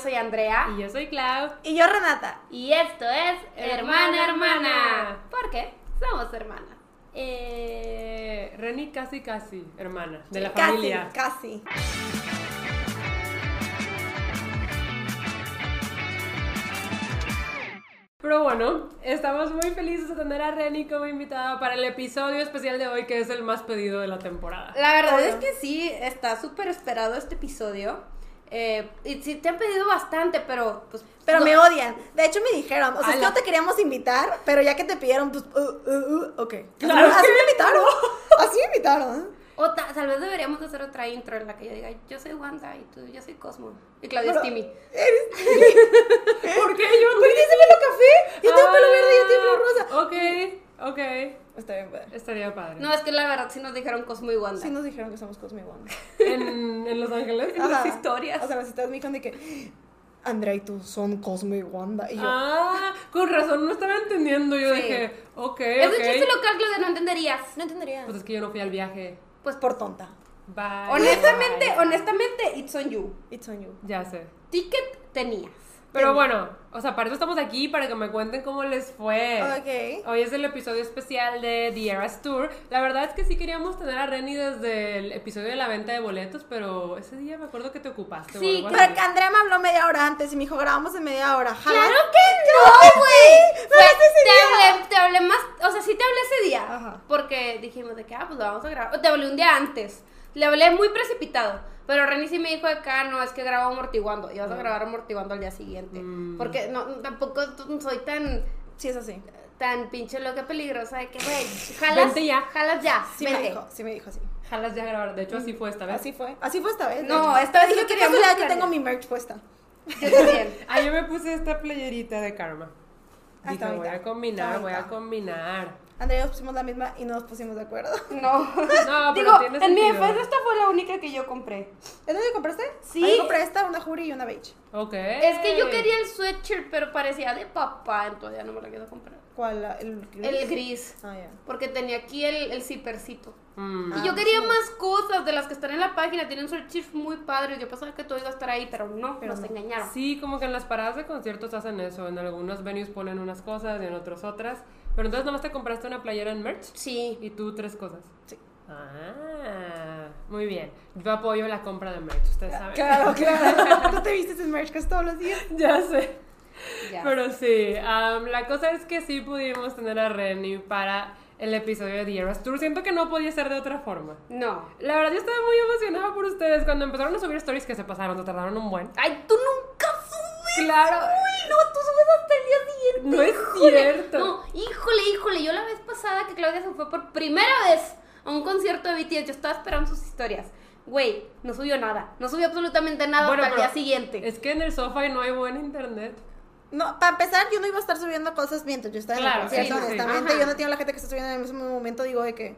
Soy Andrea. Y yo soy Clau. Y yo Renata. Y esto es Hermana Hermana, Hermana. ¿Por qué? Somos hermanas. Eh, Reni casi casi, hermana, de la casi, familia. Casi. Pero bueno, estamos muy felices de tener a Reni como invitada para el episodio especial de hoy, que es el más pedido de la temporada. La verdad es que sí, está súper esperado este episodio. Eh, y sí, te han pedido bastante, pero pues. Pero no- me odian. De hecho, me dijeron, o sea, es que no te queríamos invitar, pero ya que te pidieron, pues, uh, uh, uh, ok. Claro así, me invitaron. Así me invitaron. O ta- tal vez deberíamos de hacer otra intro en la que yo diga, yo soy Wanda y tú, yo soy Cosmo. Y Claudia es Pero- Timmy. ¿Por qué yo? ¿Por qué ese pelo café? Yo tengo pelo verde y yo tengo pelo rosa. Ok, ok. Está bien, padre. Estaría padre. No, es que la verdad sí nos dijeron Cosmo y Wanda. Sí nos dijeron que somos Cosmo y Wanda. ¿En, en Los Ángeles? Ajá. las historias. O sea, las historias me dijeron de que Andrea y tú son Cosmo y Wanda. Y yo, Ah, con razón, no estaba entendiendo. Yo Sí. dije, ok, Es un ok. chiste local, Claudia, no entenderías. no entendería. Pues es que yo no fui al viaje. pues por tonta. Bye. Honestamente, bye. honestamente, it's on you. It's on you. Ya sé. Ticket tenías. Pero bueno, o sea, para eso estamos aquí, para que me cuenten cómo les fue. Ok. Hoy es el episodio especial de The Eras Tour. La verdad es que sí queríamos tener a Reni desde el episodio de la venta de boletos, pero ese día me acuerdo que te ocupaste. Sí, así. que Andrea me habló media hora antes y me dijo, grabamos en media hora. ¡Claro que no, güey! Ese te, hablé, te hablé más, o sea, sí te hablé ese día. Ajá. Porque dijimos de que, ah, pues lo vamos a grabar. O te hablé un día antes. Le hablé muy precipitado. Pero Reni sí me dijo acá, no, es que grabo amortiguando. Y vas a grabar amortiguando al día siguiente. Mm. Porque no, tampoco soy tan, Sí, es así. tan pinche loca peligrosa de que, güey, jalas, Vente ya. jalas ya, Sí me vente. dijo, sí me dijo así. Jalas ya a grabar. De hecho, así fue esta vez. Así fue. Así fue esta vez. No, esta vez dije sí que queríamos casualidad que tengo mi merch puesta. Yo también. Ah, yo me puse esta playerita de Karma. Ah, está Dije, voy a combinar, Está voy a combinar. Andrea y yo pusimos la misma y no nos pusimos de acuerdo. No. No, pero Digo, tiene en mi sentido. defensa la única que yo compré. ¿Es dónde compraste? Sí. Ah, yo compré esta, una Juri y una beige. Ok. Es que yo quería el sweatshirt, pero parecía de papá, entonces ya no me la quiero comprar. ¿Cuál? La- ¿El gris? El gris. Ah, ya. Porque tenía aquí el, el zippercito. Mm. Y Ah, yo quería sí. más cosas de las que están en la página. Tienen sweatshirts muy padres. Yo pensaba que todo iba a estar ahí, pero no, Pero nos no. engañaron. Sí, como que en las paradas de conciertos hacen eso. En algunos venues ponen unas cosas y en otros otras. Pero entonces nomás te compraste una playera en merch Sí. y tú tres cosas. Sí. Ah, muy bien. Yo apoyo la compra de merch, ustedes saben. Claro, claro. Tú te vistes en merch casi todos los días. ya sé. Ya. Pero sí, am, la cosa es que sí pudimos tener a Reni para el episodio de The Eras Tour. Siento que no podía ser de otra forma. No. La verdad, yo estaba muy emocionada por ustedes cuando empezaron a subir stories que se pasaron, se tardaron un buen. Ay, tú nunca subes. Claro. Uy, no, tú subes hasta el día siguiente. No es híjole. cierto. No, híjole, híjole. Yo la vez pasada que Claudia se fue por primera vez a un concierto de BTS, yo estaba esperando sus historias. Güey, no subió nada. No subió absolutamente nada Bueno, hasta el día siguiente. Es que en el sofá no hay buen internet. No, para empezar, yo no iba a estar subiendo cosas mientras yo estaba en Claro, el concierto, sí, sí, sí. honestamente. Ajá. Yo no tengo la gente que está subiendo en ese momento, digo de que.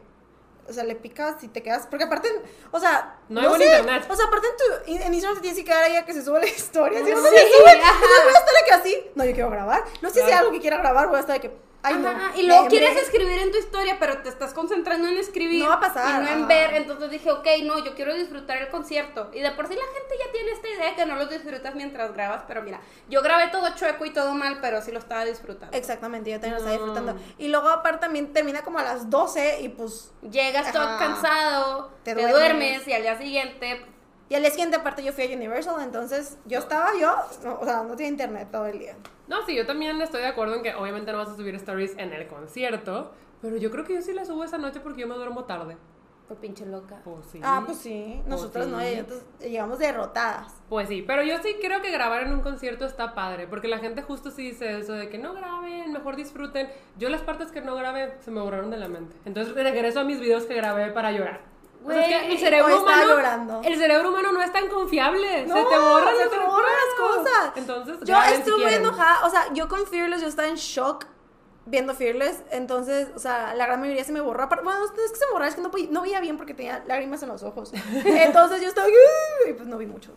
O sea, le picas y te quedas. Porque aparte, o sea. No hay buen sé, internet. O sea, aparte en, tu, en Instagram te tienes que quedar ahí a que se sube la historia. Si no, no Sí, se sube. ajá. Entonces voy a estar que así. No, yo quiero grabar. No sé si hay Claro. algo que quiera grabar, voy a estar de que. Ay, no. Ajá, Y luego quieres escribir en tu historia, pero te estás concentrando en escribir. No va a pasar, Y no en ver. Entonces dije, ok, no, yo quiero disfrutar el concierto. Y de por sí la gente ya tiene esta idea que no lo disfrutas mientras grabas. Pero mira, yo grabé todo chueco y todo mal, pero sí lo estaba disfrutando. Exactamente, yo también lo estaba disfrutando. Y luego, aparte, también termina como a las 12 y pues. Llegas todo cansado, te, Te duermes. duermes. y al día siguiente. Y al siguiente, aparte, yo fui a Universal, entonces yo estaba yo. no, o sea, no tenía internet todo el día. No, sí, yo también estoy de acuerdo en que obviamente no vas a subir stories en el concierto, pero yo creo que yo sí las subo esa noche porque yo me duermo tarde. Pues pinche loca. Pues sí. Ah, pues sí. Nosotros sí. no, llegamos derrotadas. Pues sí, pero yo sí creo que grabar en un concierto está padre, porque la gente justo sí dice eso de que no graben, mejor disfruten. Yo las partes que no grabé se me borraron de la mente. Entonces regreso a mis videos que grabé para llorar. O sea, es que el cerebro humano, llorando. el cerebro humano no es tan confiable, No, se te borran, se te borran las cosas. Entonces, Yo estuve enojada, o sea, yo con Fearless yo estaba en shock viendo Fearless, entonces, o sea, la gran mayoría se me borró. Bueno, no es que se borrara, es que no, no veía bien porque tenía lágrimas en los ojos. Entonces yo estaba, y pues no vi mucho.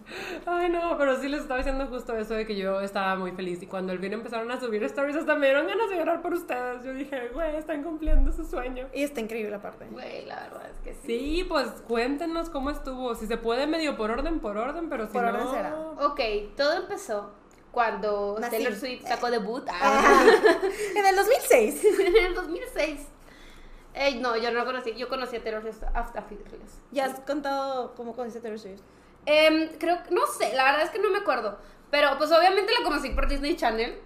Ay, no, pero sí les estaba diciendo justo eso de que yo estaba muy feliz. Y cuando el vino empezaron a subir stories, hasta me dieron ganas de llorar por ustedes. Yo dije, güey, están cumpliendo su sueño. Y está increíble aparte. Güey, la verdad es que sí. Sí, pues cuéntenos cómo estuvo. Si se puede, medio por orden, por orden, pero si Por no. orden será. Ok, todo empezó cuando. Taylor Swift sacó debut Ajá. en el 2006. en el 2006. Ey, no, yo no lo conocí. Yo conocí a Taylor Swift hasta Fearless. Ya has contado cómo conociste a Taylor Swift. Em, creo que, no sé, la verdad es que no me acuerdo. Pero pues obviamente la conocí por Disney Channel.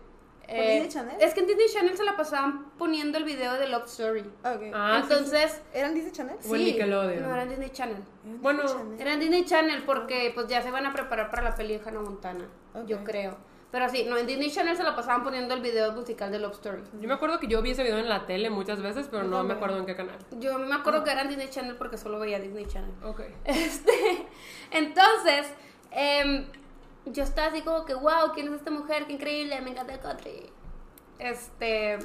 Eh, Disney Channel? Es que en Disney Channel se la pasaban poniendo el video de Love Story. Ok. Ah, sí, Entonces, ¿Eran Disney Channel? O en Nickelodeon. No, era en Disney Channel. Eran Bueno, Disney Channel. Era en Disney Channel porque pues ya se van a preparar para la peli de Hannah Montana. Yo creo. Pero sí, no, en Disney Channel se la pasaban poniendo el video musical de Love Story. Yo me acuerdo que yo vi ese video en la tele muchas veces, pero no me acuerdo en qué canal. Yo me acuerdo que era en Disney Channel porque solo veía Disney Channel. Ok. Este, entonces, em, yo estaba así como que, wow, ¿quién es esta mujer? Qué increíble, me encanta el country. Este,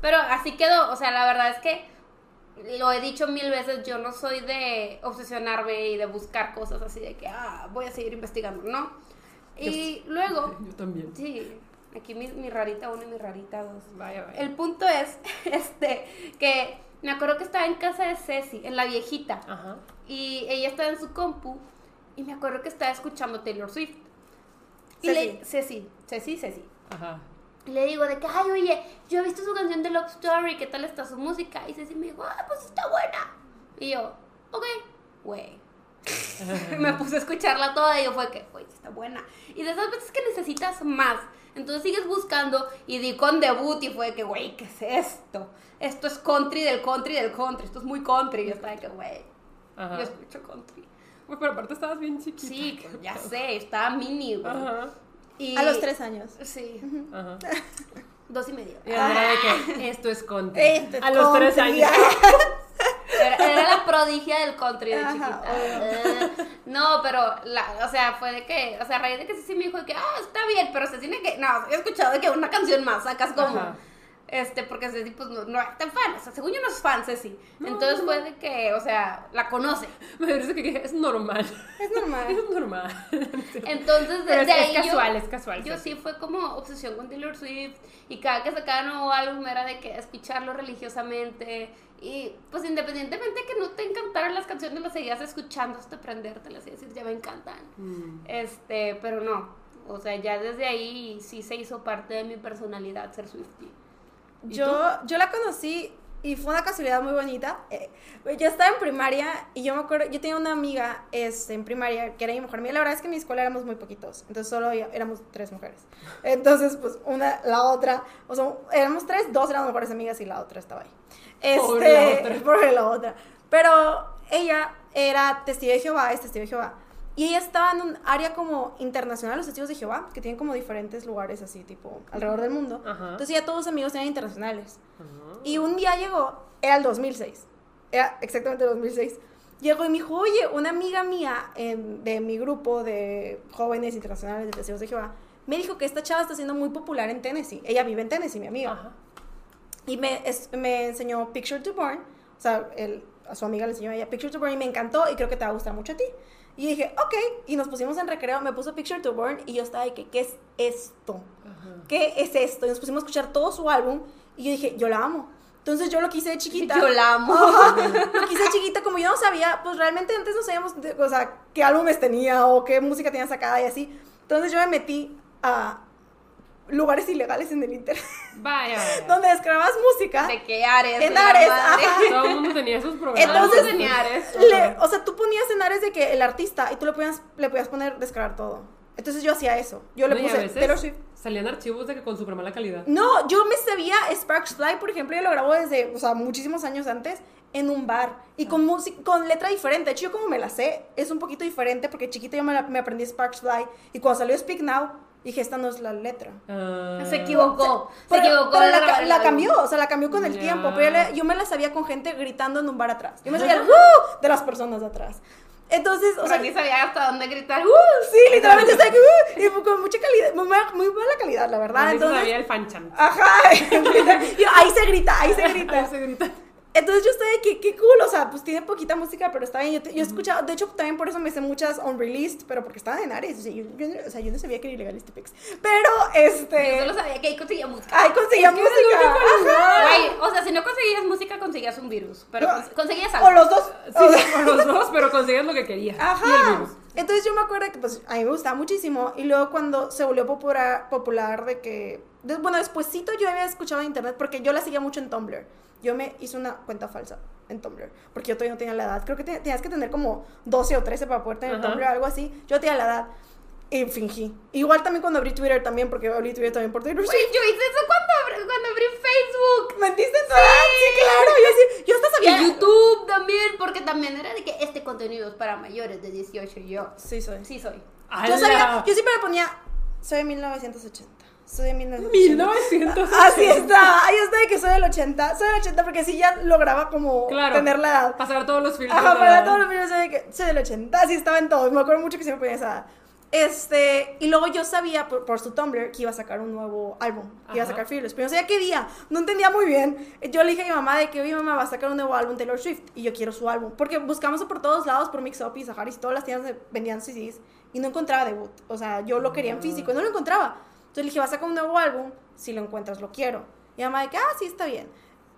pero así quedó, o sea, la verdad es que lo he dicho mil veces, yo no soy de obsesionarme y de buscar cosas así de que, ah, voy a seguir investigando, ¿no? Y luego, Yo también. sí, aquí mi, mi rarita uno y mi rarita dos. Vaya, vaya. El punto es, este, que me acuerdo que estaba en casa de Ceci, en la viejita. Ajá. Y ella estaba en su compu y me acuerdo que estaba escuchando Taylor Swift. Y Ceci. le, Ceci, Ceci, Ceci. Ajá. Y le digo de que, ay, oye, yo he visto su canción de Love Story, ¿qué tal está su música? Y Ceci me dijo, ah, pues está buena. Y yo, ok, güey. me puse a escucharla toda y yo fue que, güey, está buena. Y de esas veces que necesitas más. Entonces sigues buscando y di con debut y fue que, güey, ¿qué es esto? Esto es country del country del country. Esto es muy country. Y yo estaba de que, güey, yo escucho country. Uy, pero aparte estabas bien chiquita. Sí, ya sé, estaba mini, güey. Ajá. Y- A los tres años. Sí, Ajá. dos y medio. Y Andrea de que esto es country. Este es a los tres años. Era, era la prodigia del country de Ajá, chiquita. Eh, no, pero, la, o sea, fue de que, o sea, a raíz de que sí me dijo de que, ah, está bien, pero se tiene que, no, he escuchado de que una canción más sacas como, Ajá. Este, porque Ceci, pues, no, no es tan fan, o sea, según yo no es fan, Ceci. No, Entonces fue de que, o sea, la conoce. Me parece que es normal. Es normal. Es normal. Entonces, es, desde es ahí yo- casual, es casual. Yo sí. sí fue como obsesión con Taylor Swift y cada que sacaba nuevo álbum era de que escucharlo religiosamente y pues independientemente que no te encantaran las canciones las seguías escuchando hasta aprendértelas y decir ya me encantan Mm. este pero no o sea ya desde ahí sí se hizo parte de mi personalidad ser Swiftie ¿Y Yo, yo la conocí y fue una casualidad muy bonita. Eh, yo estaba en primaria y yo me acuerdo, yo tenía una amiga este, en primaria que era mi mejor amiga. La verdad es que en mi escuela éramos muy poquitos, entonces solo éramos tres mujeres. Entonces, pues una, la otra, o sea, éramos tres, dos eran mejores amigas y la otra estaba ahí. Este, Pobre la otra. pobre la otra. Pero ella era testigo de Jehová, es testigo de Jehová. Y ella estaba en un área como internacional, los testigos de Jehová, que tienen como diferentes lugares así, tipo, alrededor del mundo. Ajá. Entonces ya todos sus amigos eran internacionales. Ajá. Y un día llegó, era el 2006, era exactamente el 2006. Llegó y me dijo, oye, una amiga mía em, de mi grupo de jóvenes internacionales de testigos de Jehová, me dijo que esta chava está siendo muy popular en Tennessee. Ella vive en Tennessee, mi amiga. Ajá. Y me, es- me enseñó Picture to Burn. O sea, él- a su amiga le enseñó a ella Picture to Burn y me encantó y creo que te va a gustar mucho a ti. Y dije, ok. Y nos pusimos en recreo, me puso Picture to Burn y yo estaba de que, ¿qué es esto? Ajá. ¿Qué es esto? Y nos pusimos a escuchar todo su álbum y yo dije, yo la amo. Entonces yo lo quise de chiquita. yo la amo Lo quise de chiquita, como yo no sabía, pues realmente antes no sabíamos, de- o sea, qué álbumes tenía o qué música tenía sacada y así. Entonces yo me metí a lugares ilegales en el internet, Vaya. vaya. donde descargabas música. de que Ares En Ares. Todo el mundo tenía esos programas. Entonces, tenía Ares. Le- o sea, tú ponías en Ares de que el artista y tú le podías, le podías poner descargar todo. Entonces yo hacía eso. Yo le No, puse Taylor Swift. Salían archivos de que con súper mala calidad. No, yo me sabía Sparks Fly, por ejemplo, yo lo grabó desde, o sea, muchísimos años antes en un bar y con música, con letra diferente. De hecho, yo como me la sé, es un poquito diferente porque chiquita yo me, la- me aprendí Sparks Fly y cuando salió Speak Now, dije, esta no es la letra. Ah. se equivocó se Pero, equivocó pero la, la álbum. cambió, o sea, la cambió con el Ya. tiempo. Pero yo, le- yo me la sabía con gente gritando en un bar atrás. Yo me sabía el "Woo" de las personas de atrás. Entonces, o o sea, ni sabía hasta dónde gritar ¡Uh! Sí, literalmente está aquí, uh, y con mucha calidad, muy, mala- muy mala calidad, la verdad. Se Entonces, sabía el fanchan. ajá, yo, ahí se grita, ahí se grita. Ahí se grita. Entonces yo de que, qué cool, o sea, pues tiene poquita música, pero está bien. Yo, te- yo he escuchado, de hecho, también por eso me sé muchas unreleased, pero porque estaban en Ares. O sea, yo, yo- o sea, yo no sabía que era ilegal este pix. Pero, este. Yo solo sabía que ahí conseguía música. Ay, conseguía música. Ajá. O sea, si no conseguías música, conseguías un virus. Pero No. conseguías O algo. los dos. O sea, Sí, con los dos, pero conseguías lo que querías. Y el Ajá. virus. Entonces yo me acuerdo que pues a mí me gustaba muchísimo y luego cuando se volvió popular, popular de que, de- bueno, despuésito yo había escuchado en internet porque yo la seguía mucho en Tumblr. Yo me hice una cuenta falsa en Tumblr porque yo todavía no tenía la edad. Creo que te- tenías que tener como 12 o 13 para poder tener Ajá. Tumblr o algo así. Yo tenía la edad y fingí. Igual también cuando abrí Twitter también porque abrí Twitter también por Twitter. Güey, yo hice eso cuando, abrí- cuando abrí Facebook. ¿Mentiste en tu edad? Sí, claro. Yo, sí, yo hasta Y sabía. YouTube también, porque también era de que este contenido es para mayores de 18 y yo. Sí, soy. Sí soy. Yo sabía, yo siempre le ponía, soy de 1980. Soy de 1980. 1900. Así está, ahí está de que soy del 80, soy del 80 porque sí ya lograba como Claro. tener la edad. Pasar todos los filtros. Ajá, la- todos los videos soy, de que soy del 80, así estaba en todos, me acuerdo mucho que siempre ponía esa edad. Este, y luego yo sabía por, por su Tumblr que iba a sacar un nuevo álbum, que iba a sacar Fearless, pero no sabía qué día, no entendía muy bien. Yo le dije a mi mamá de que, oye mamá, va a sacar un nuevo álbum Taylor Swift y yo quiero su álbum, porque buscamos por todos lados, por Mix Up y Saharis, todas las tiendas vendían CDs y no encontraba debut, o sea, yo lo quería en físico y no lo encontraba. Entonces le dije, va a sacar un nuevo álbum, si lo encuentras lo quiero. Y mamá de que, ah, sí, está bien.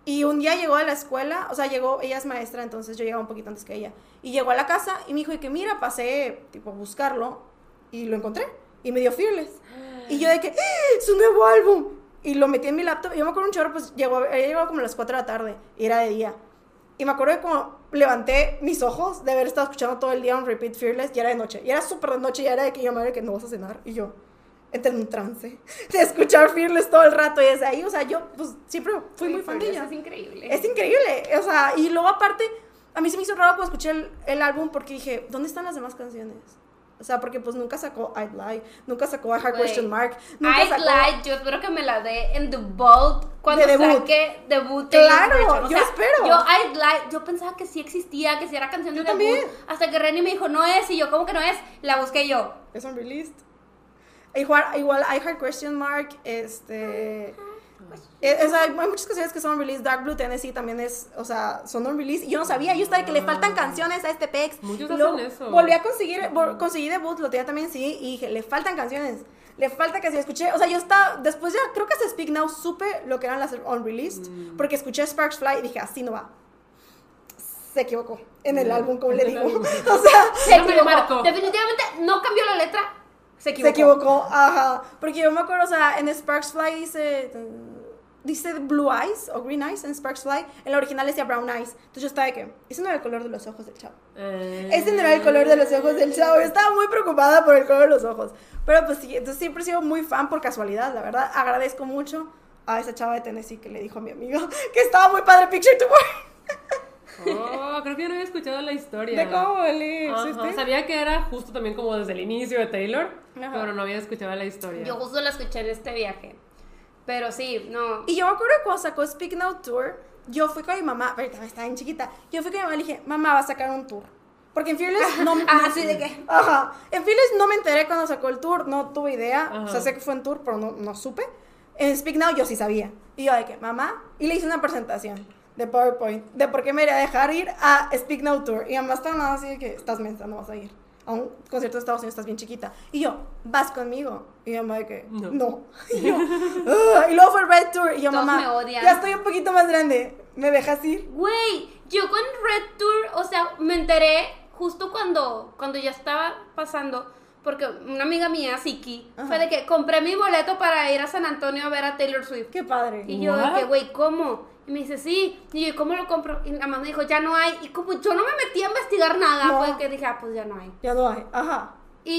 Y un día llegó a la escuela, o sea, llegó, ella es maestra, entonces yo llegaba un poquito antes que ella. Y llegó a la casa y me dijo de que, mira, pasé, tipo, a buscarlo y lo encontré. Y me dio Fearless. Y yo de que, ¡Ah! ¡su nuevo álbum! Y lo metí en mi laptop. Y yo me acuerdo un chorro, pues llegó, ella llegó como a las 4 de la tarde y era de día. Y me acuerdo de como levanté mis ojos de haber estado escuchando todo el día un repeat Fearless y era de noche. Y era súper de noche y era de que yo madre que no vas a cenar. Y yo entré en un trance de escuchar Fearless todo el rato. Y desde ahí, o sea, yo pues siempre fui muy fan de ella. Es increíble. Es increíble. O sea, y luego aparte, a mí se me hizo raro cuando escuché el, el álbum porque dije, ¿dónde están las demás canciones? O sea, porque pues nunca sacó I'd Lie, nunca sacó a Hard. Question Mark, nunca I'd sacó... like, yo espero que me la dé en The Vault cuando De debut. saque debut. Claro, yo sea, espero. Yo I'd like, yo pensaba que sí existía, que sí era canción de Yo debut. también. Hasta que Renny me dijo, no es, y yo, ¿cómo que no es? La busqué yo. Es unreleased. Igual, igual I Heart Question Mark, este... o sea, hay muchas canciones que son unreleased. Dark Blue Tennessee también es, o sea, son unreleased. Y yo no sabía, yo estaba de que le faltan canciones a este pex. Muchos hacen eso. Volví a conseguir, vol- conseguí debut, lo tenía también sí, y dije, le faltan canciones. Le falta canciones. Escuché, o sea, yo estaba, después ya, creo que hasta Speak Now supe lo que eran las unreleased. Mm. Porque escuché Sparks Fly y dije, así no va. Se equivocó en el Mm. álbum, como le digo. o sea, Se No equivocó. Definitivamente no cambió la letra. Se equivocó. Se equivocó, ajá. Porque yo me acuerdo, o sea, en Sparks Fly dice. Dice Blue Eyes o Green Eyes en Sparks Fly. En la original decía Brown Eyes. Entonces yo estaba de que. Ese no era el color de los ojos del chavo. Eh, Ese no era el color de los ojos del chavo. Yo estaba muy preocupada por el color de los ojos. Pero pues sí, entonces siempre he sido muy fan por casualidad, la verdad. Agradezco mucho a esa chava de Tennessee que le dijo a mi amigo que estaba muy padre Picture to Wear. Oh, creo que yo no había escuchado la historia. De cómo Ajá, Sabía que era justo también como desde el inicio de Taylor, Ajá. pero no había escuchado la historia. Yo justo la escuché en este viaje. Pero sí, no. Y yo me acuerdo cuando sacó Speak Now Tour, yo fui con mi mamá, ahorita estaba bien chiquita, yo fui con mi mamá y le dije, mamá va a sacar un tour. Porque en Fearless no, Ah, no- sí, ¿de qué? Ajá. En Fearless no me enteré cuando sacó el tour, no tuve idea. O sea, Ajá. sé que fue en tour, pero no, no supe. En Speak Now yo sí sabía. Y yo de que, mamá, y le hice una presentación de PowerPoint de por qué me iría a dejar ir a Speak Now Tour. Y mamá estaba nada así de que estás mensa, no vas a ir. A un concierto de Estados Unidos estás bien chiquita. Y yo, vas conmigo. Y mi mamá de que, no. No. Y yo, y luego fue el Red Tour. Y yo, Todos mamá, me odian. ya estoy un poquito más grande. ¿Me dejas ir? Güey, yo con Red Tour, o sea, me enteré justo cuando, cuando ya estaba pasando, porque una amiga mía, Siki, Ajá. fue de que compré mi boleto para ir a San Antonio a ver a Taylor Swift. Qué padre. Y yo de que, güey, ¿cómo? Y me dice, sí. Y yo, ¿cómo lo compro? Y nada más me dijo, ya no hay. Y como yo no me metí a investigar nada, No. fue que dije, ah, pues ya no hay. Ya no hay. Ajá. Y,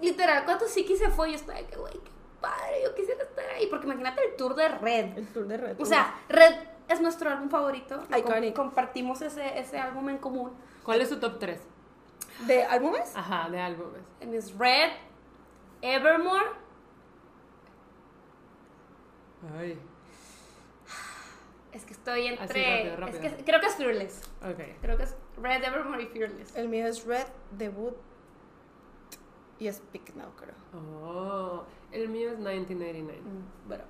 y literal, cuando Siki se fue, yo estaba de que, güey, qué padre, yo quisiera estar ahí. Porque imagínate el tour de Red. El tour de Red O sea, Red es nuestro álbum favorito. Com- Iconic. compartimos ese, ese álbum en común. ¿Cuál es tu top 3? ¿De álbumes? Ajá, de álbumes. And Es Red, Evermore. Ay, Es que estoy Así, entre. rápido, rápido. Es que creo que es Fearless. ok. Creo que es Red, Evermore y Fearless. El mío es Red, Debut y Speak Now, creo. Oh, el mío 1989. Bueno.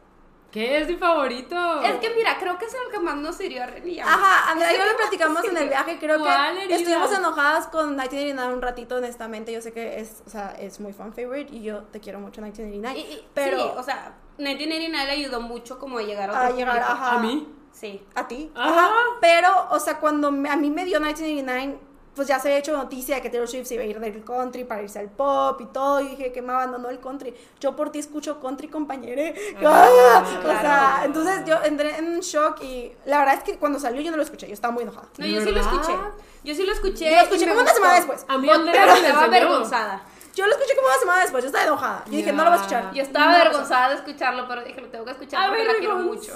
¿Qué es mi favorito? Es que mira, creo que es el que más nos hirió a Ren y a mí. Ajá, Andrea y yo lo platicamos en el viaje, creo ¿Cuál que herida? estuvimos enojadas con 1989 un ratito, honestamente, yo sé que es, o sea, es muy fan favorite y yo te quiero mucho 1989, Y- y- pero sí, o sea, 1989 le ayudó mucho como a llegar a otro a llegar, ajá, ¿A mí? Sí. a ti, Ajá. ajá, pero, o sea, cuando me- a mí me dio 1989, pues ya se había hecho noticia de que Taylor Swift se iba a ir del country para irse al pop y todo, y dije que me abandonó el country, yo por ti escucho country, compañere, Ah, ¡Ah! o sea, claro. entonces yo entré en shock y la verdad es que cuando salió yo no lo escuché, yo estaba muy enojada. No, ¿De yo sí lo verdad? escuché. Yo sí lo escuché. Yo lo escuché como una semana después. A mí Pero me estaba enseñó. avergonzada. Yo lo escuché como una semana después, yo estaba enojada. Yo dije, no lo voy a escuchar. Yo estaba No, avergonzada de escucharlo, pero dije, lo tengo que escuchar porque la quiero mucho.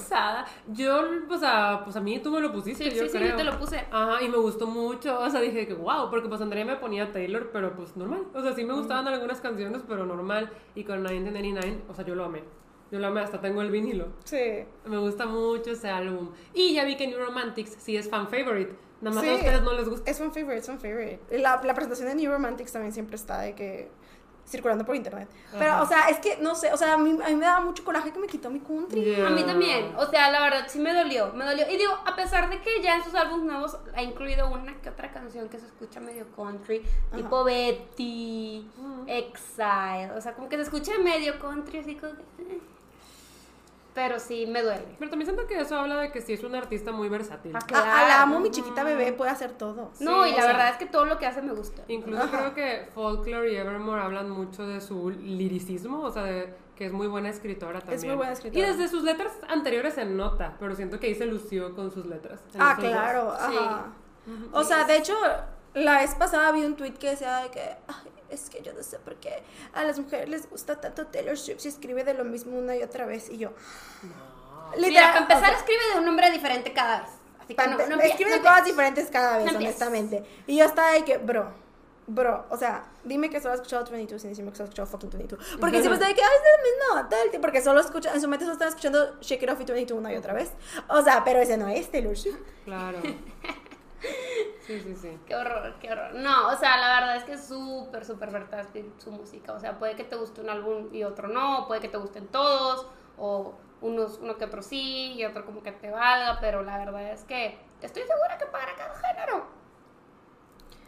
Yo, pues a, pues a mí tú me lo pusiste, Sí, yo sí, sí, yo te lo puse. Ajá, y me gustó mucho. O sea, dije que wow, porque pues Andrea me ponía Taylor, pero pues normal. O sea, sí me gustaban algunas canciones, pero normal. Y con 1999, o sea, yo lo amé. Yo lo amé, hasta tengo el vinilo. Sí. Me gusta mucho ese álbum. Y ya vi que New Romantics sí es fan favorite. Nada más Sí. a ustedes no les gusta. Es un favorite, es un favorite. La, la presentación de New Romantics también siempre está de que circulando por internet. Pero, Ajá. o sea, es que, no sé, o sea, a mí, a mí me daba mucho coraje que me quitó mi country. Yeah. A mí también, o sea, la verdad sí me dolió, me dolió. Y digo, a pesar de que ya en sus álbumes nuevos ha incluido una que otra canción que se escucha medio country, tipo Betty, Exile, o sea, como que se escucha medio country, así como que... Pero sí, me duele. Pero también siento que eso habla de que sí es un artista muy versátil. Ah, A, a Claro. la amo, mi chiquita bebé puede hacer todo. No, Sí, y la sea- verdad es que todo lo que hace me gusta. Incluso Ajá. creo que Folklore y Evermore hablan mucho de su liricismo, o sea, de que es muy buena escritora también. muy buena escritora. Y desde sus letras anteriores se nota, pero siento que ahí se lució con sus letras. Ah, claro, Sí. ajá. O sea, de hecho, la vez pasada vi un tweet que decía de que, "Ay, es que yo no sé por qué a las mujeres les gusta tanto Taylor Swift si escribe de lo mismo una y otra vez. Y yo, Mira, para empezar o sea, escribe de un nombre diferente cada vez. Así que no, no escribe no de cosas diferentes cada vez, No honestamente. Y yo estaba de que, bro, bro, o sea, dime que solo has escuchado 22 sin decirme que solo has escuchado fucking 22. Porque siempre está de que, ay, es el mismo, tal, porque solo escucha, en su mente solo están escuchando Shake It Off y 22 una y otra vez. O sea, pero ese no es Taylor Swift. Claro. Sí, sí, sí. Qué horror, qué horror. No, o sea, la verdad es que es súper, súper versátil su música. O sea, puede que te guste un álbum y otro no, puede que te gusten todos, o unos, uno que otro sí y otro como que te valga, pero la verdad es que estoy segura que para cada género.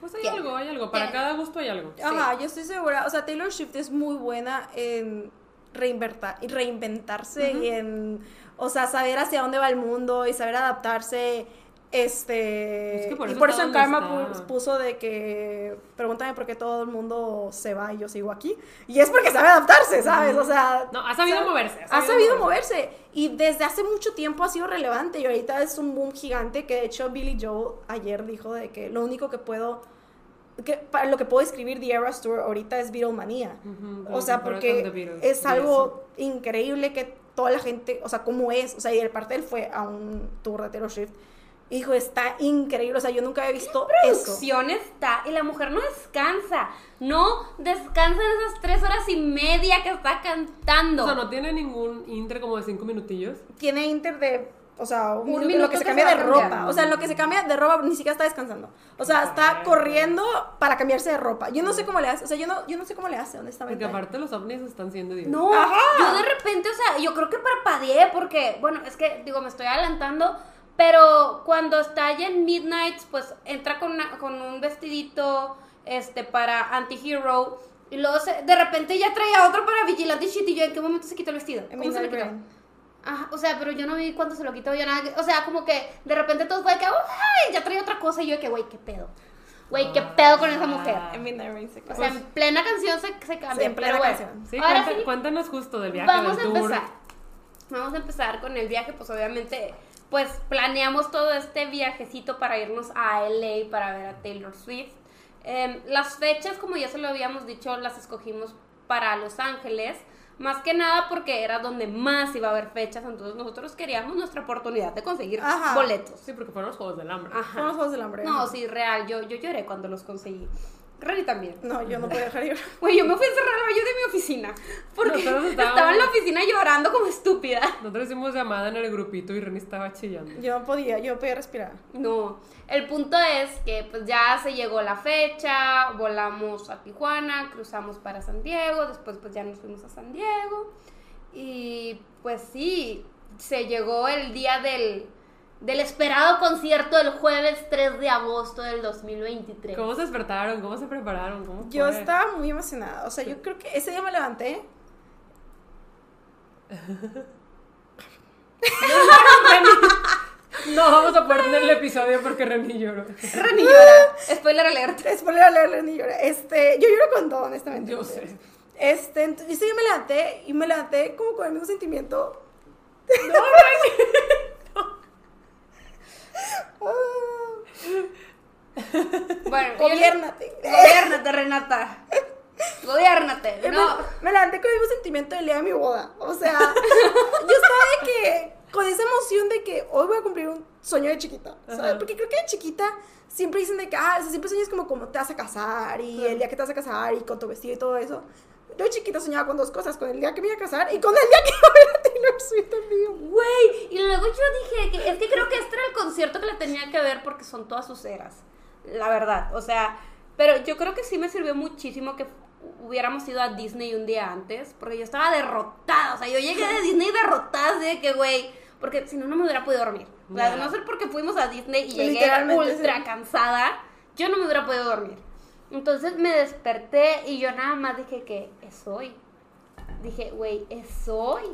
Pues hay algo, hay algo. Para cada gusto hay algo. Ajá, yo estoy segura. O sea, Taylor Swift es muy buena en reinverta- y reinventarse y en, o sea, saber hacia dónde va el mundo y saber adaptarse. Este. Es que por y por eso en Karma está. pu- puso de que. Pregúntame por qué todo el mundo se va y yo sigo aquí. Y es porque sabe adaptarse, ¿sabes? O sea. No, ha sabido sabe- moverse. Ha sabido moverse. Y desde hace mucho tiempo ha sido relevante. Y ahorita es un boom gigante. Que de hecho Billy Joel ayer dijo de que lo único que puedo. Que, para lo que puedo escribir The Eras Tour ahorita es Beatlemania. Ujú, o como sea, porque es algo increíble que toda la gente, o sea, cómo es. O sea, y el parte él fue a un tour de Taylor Swift. Hijo, está increíble. O sea, yo nunca había visto eso. Producción está y la mujer no descansa. No descansa en esas tres horas y media que está cantando. O sea, no tiene ningún inter como de cinco minutillos. Tiene inter de. O sea, un, Un minuto lo que se que cambia se de ropa. O sea, en lo que se cambia de ropa ni siquiera está descansando. O sea, está corriendo para cambiarse de ropa. Yo no sé cómo le hace. O sea, yo no, yo no sé cómo le hace, honestamente. Porque aparte los ovnis están siendo Dios. No, Ajá. yo de repente, o sea, yo creo que parpadeé porque, bueno, es que, digo, me estoy adelantando, pero cuando está allá en Midnight, pues entra con, una- con un vestidito, este, para anti-hero, y luego se- de repente ya traía otro para Vigilante Shit, y yo, ¿en qué momento se quitó el vestido? En ¿Cómo se lo Midnight quitó? Rain. Ajá, o sea, pero yo no vi cuándo se lo quitó, yo nada, o sea, como que de repente todo fue de que, ¡ay! Ya traía otra cosa, y yo de que, güey, ¿qué pedo? Güey, ¿qué pedo con esa mujer? En Midnight Rain se O sea, en plena canción se, se cambia, Sí, en plena pero bueno. canción. Sí, Ahora sí, cuéntanos justo del viaje Vamos a tour. empezar. Vamos a empezar con el viaje, pues obviamente, pues planeamos todo este viajecito para irnos a LA para ver a Taylor Swift. Em, las fechas, como ya se lo habíamos dicho, las escogimos para Los Ángeles. Más que nada porque era donde más iba a haber fechas, entonces nosotros queríamos nuestra oportunidad de conseguir Ajá. boletos. Sí, porque fueron los Juegos del Hambre. Ajá. Son los Juegos del Hambre. No, ajá. sí, real, yo, yo lloré cuando los conseguí. Rani también. No, yo no podía dejar ir. Güey, yo me fui a encerrar al baño de mi oficina. Porque estábamos- estaba en la oficina llorando como estúpida. Nosotros hicimos llamada en el grupito y Reni estaba chillando. Yo no podía, yo no podía respirar. No, el punto es que pues ya se llegó la fecha, volamos a Tijuana, cruzamos para San Diego, después pues ya nos fuimos a San Diego Y pues sí, se llegó el día del, del esperado concierto el jueves 3 de agosto del 2023. ¿Cómo se despertaron? ¿Cómo se prepararon? ¿Cómo Yo estaba muy emocionada. O sea, yo creo que ese día me levanté. No vamos a poder tener el episodio porque Reni lloró. Reni llora. Spoiler alert. Después de leerle ni lloré. Este, yo lloro con todo, honestamente. Yo sé. Este, entonces, ese día me levanté y me levanté como con el mismo sentimiento. Bueno, Ah, Gobiérnate. Gobiérnate, Renata. Gobiérnate. Me- No. Me levanté con el mismo sentimiento del día de mi boda. O sea, yo estaba de que, con esa emoción de que hoy voy a cumplir un sueño de chiquita. ¿sabes? Ajá. Porque creo que de chiquita siempre dicen de que, ah, o sea, siempre sueñas como cómo te vas a casar y el día que te vas a casar y con tu vestido y todo eso. Yo chiquita soñaba con dos cosas, con el día que me iba a casar y con el día que iba a ver a Taylor Swift en vivo. Güey, y luego yo dije que es que creo que este era el concierto que le tenía que ver porque son todas sus eras. La verdad, o sea, pero yo creo que sí me sirvió muchísimo que hubiéramos ido a Disney un día antes, porque yo estaba derrotada, o sea, yo llegué de Disney derrotada, de que, güey, porque si no, no me hubiera podido dormir. O sea, de no ser porque fuimos a Disney y llegué ultra sí. cansada, yo no me hubiera podido dormir. Entonces me desperté y yo nada más dije que es hoy. Dije, güey, es hoy.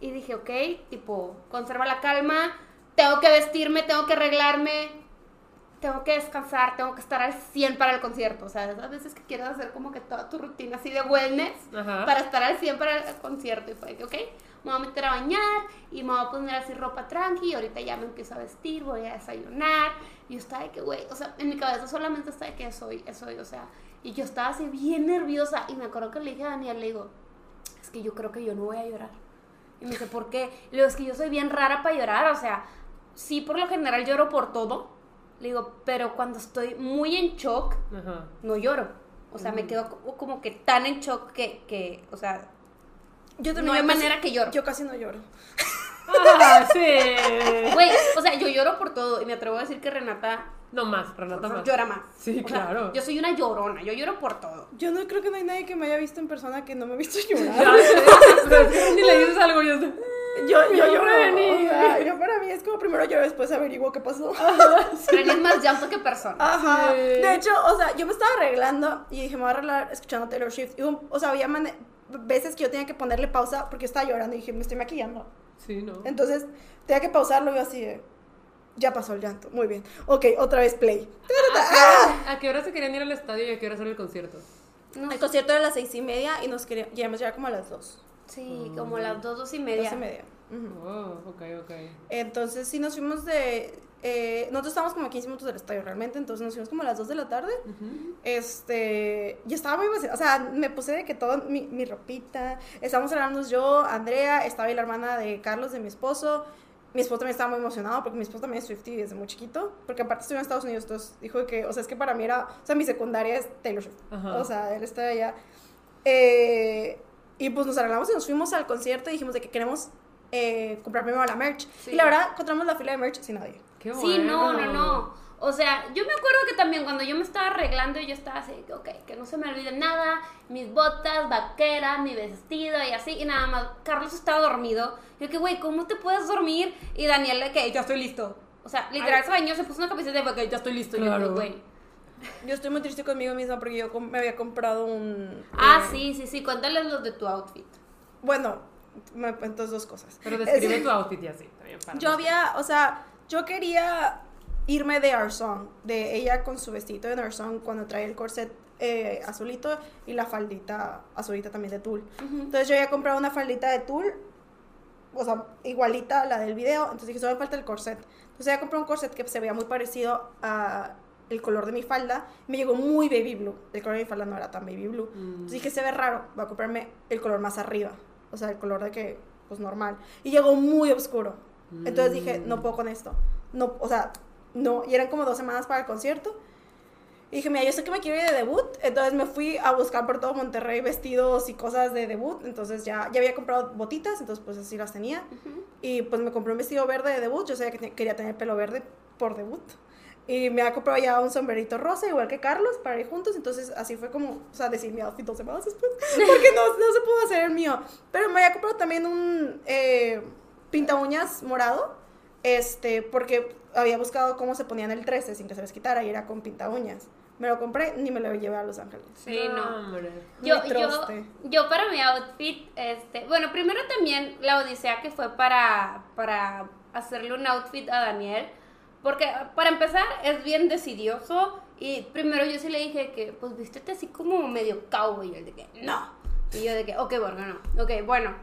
Y dije, ok, tipo, conserva la calma, tengo que vestirme, tengo que arreglarme, tengo que descansar, tengo que estar al 100 para el concierto. O sea, esas veces que quieres hacer como que toda tu rutina así de wellness Ajá. para estar al 100 para el concierto. Y fue que, ok, me voy a meter a bañar y me voy a poner así ropa tranqui. Y ahorita ya me empiezo a vestir, voy a desayunar. Y yo estaba de que, güey, o sea, en mi cabeza solamente está de que soy, soy, o sea. Y yo estaba así bien nerviosa. Y me acuerdo que le dije a Daniel, le digo, es que yo creo que yo no voy a llorar. Y me dice, ¿por qué? Le digo, es que yo soy bien rara para llorar, o sea, sí, por lo general lloro por todo. Le digo, pero cuando estoy muy en shock, Ajá. no lloro. O sea, me quedo co- como que tan en shock que, que o sea, Yo no hay manera que lloro. Yo casi no lloro. Ah, sí. Güey, o sea, yo lloro por todo y me atrevo a decir que Renata No más, Renata más. llora más. Sí, O sea, claro. yo soy una llorona, yo lloro por todo. Yo no creo que no hay nadie que me haya visto en persona que no me ha visto llorar. ni le dices algo yo sé. Yo, yo. Reni. o sea, yo para mí es como primero lloro, después averiguo qué pasó. Ren es más llanto que persona. Ajá. Sí. De hecho, o sea, yo me estaba arreglando y dije, me voy a arreglar escuchando Taylor Swift. Y, un- o sea, había veces que yo tenía que ponerle pausa porque yo estaba llorando y dije, me estoy maquillando. Sí, no. Entonces, tenía que pausarlo y yo así de, ya pasó el llanto. Muy bien. Ok, otra vez play. ¿A qué hora se querían ir al estadio y a qué hora hacer el concierto? No El concierto era a las seis y media y nos queríamos, llegamos ya como a las dos. Sí, como las dos, dos y media. Dos y media. Ujú. Oh, ok, ok. Entonces, sí, nos fuimos de... eh, nosotros estábamos como a 15 minutos del estadio realmente, entonces nos fuimos como a las 2 de la tarde. Este, yo estaba muy emocionada, o sea, me puse de que todo mi, mi ropita, estábamos hablando yo, Andrea, estaba ahí la hermana de Carlos, de mi esposo, mi esposo también estaba muy emocionado porque mi esposo también es Swiftie desde muy chiquito, porque aparte estuvo en Estados Unidos, entonces dijo que, o sea, es que para mí era, o sea, mi secundaria es Taylor Swift, o sea, él está allá. Eh, y pues nos arreglamos y nos fuimos al concierto y dijimos de que queremos eh, comprar primero la merch. Sí. Y la verdad, encontramos la fila de merch sin nadie. Qué Sí, no, no, no. O sea, yo me acuerdo que también cuando yo me estaba arreglando, yo estaba así, ok, que no se me olvide nada, mis botas, vaquera, mi vestido y así, y nada más. Carlos estaba dormido. Yo que, güey, ¿cómo te puedes dormir? Y Daniel, que ya estoy listo. O sea, literal se bañó, se puso una camiseta de ya estoy listo. Y yo, güey. Yo estoy muy triste conmigo misma porque yo me había comprado un... Ah, eh, sí, sí, sí, cuéntales los de tu outfit. Bueno, me, entonces dos cosas. Pero describe Es- tu outfit y así también. para Yo había, o sea, yo quería irme de Our Song, de ella con su vestido de Our Song cuando trae el corset eh, azulito y la faldita azulita también de tul. Entonces yo había comprado una faldita de tul, o sea, igualita a la del video, entonces dije, solo me falta el corset. Entonces había comprado un corset que se veía muy parecido a el color de mi falda, me llegó muy baby blue, el color de mi falda no era tan baby blue. Mm. Entonces dije, se ve raro, voy a comprarme el color más arriba, o sea, el color de que, pues normal. Y llegó muy oscuro. Entonces dije, no puedo con esto. No, o sea, no, y eran como dos semanas para el concierto. Y dije, mira, yo sé que me quiero ir de debut, entonces me fui a buscar por todo Monterrey vestidos y cosas de debut, entonces ya, ya había comprado botitas, entonces pues así las tenía. Y pues me compré un vestido verde de debut, yo sabía que quería tener pelo verde por debut. Y me ha comprado ya un sombrerito rosa, igual que Carlos, para ir juntos. Entonces, así fue como, o sea, decir mi outfit dos semanas después. Porque no, no se pudo hacer el mío. Pero me había comprado también un eh, pinta uñas morado. Este, porque había buscado cómo se ponían el 13 sin que se les quitara y era con pinta uñas. Me lo compré, ni me lo llevé a Los Ángeles. Sí, no. hombre. Yo, yo, yo para mi outfit, este, bueno, primero también la odisea que fue para, para hacerle un outfit a Daniel, porque para empezar es bien decidioso y primero yo sí le dije que pues vístete así como medio cowboy y él de que no, y yo de que ok, bueno, no, ok, bueno,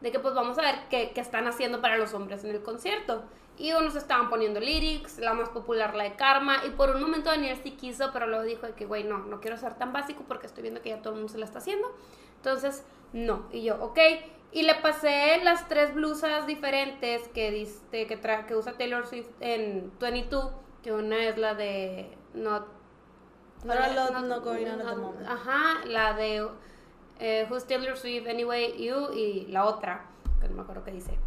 de que pues vamos a ver qué, qué están haciendo para los hombres en el concierto. Y unos estaban poniendo lyrics, la más popular la de Karma, y por un momento Daniel sí quiso, pero luego dijo de que, güey, no, no quiero ser tan básico porque estoy viendo que ya todo el mundo se la está haciendo. Entonces, no. Y yo, ok. Y le pasé las tres blusas diferentes que, diste, que, tra- que usa Taylor Swift en 22, que una es la de Not... Not a lot, not going on at the moment. Ajá, la de eh, Who's Taylor Swift Anyway You y la otra, que no me acuerdo qué dice.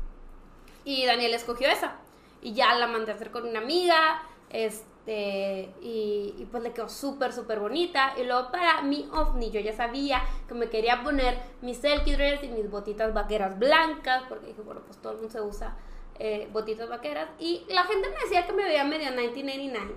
Y Daniel escogió esa. Y ya la mandé a hacer con una amiga. Este, y, y pues le quedó súper, súper bonita. Y luego para mi ovni, yo ya sabía que me quería poner mis selkie dress y mis botitas vaqueras blancas. Porque dije, bueno, pues todo el mundo se usa eh, botitas vaqueras. Y la gente me decía que me veía medio 1989.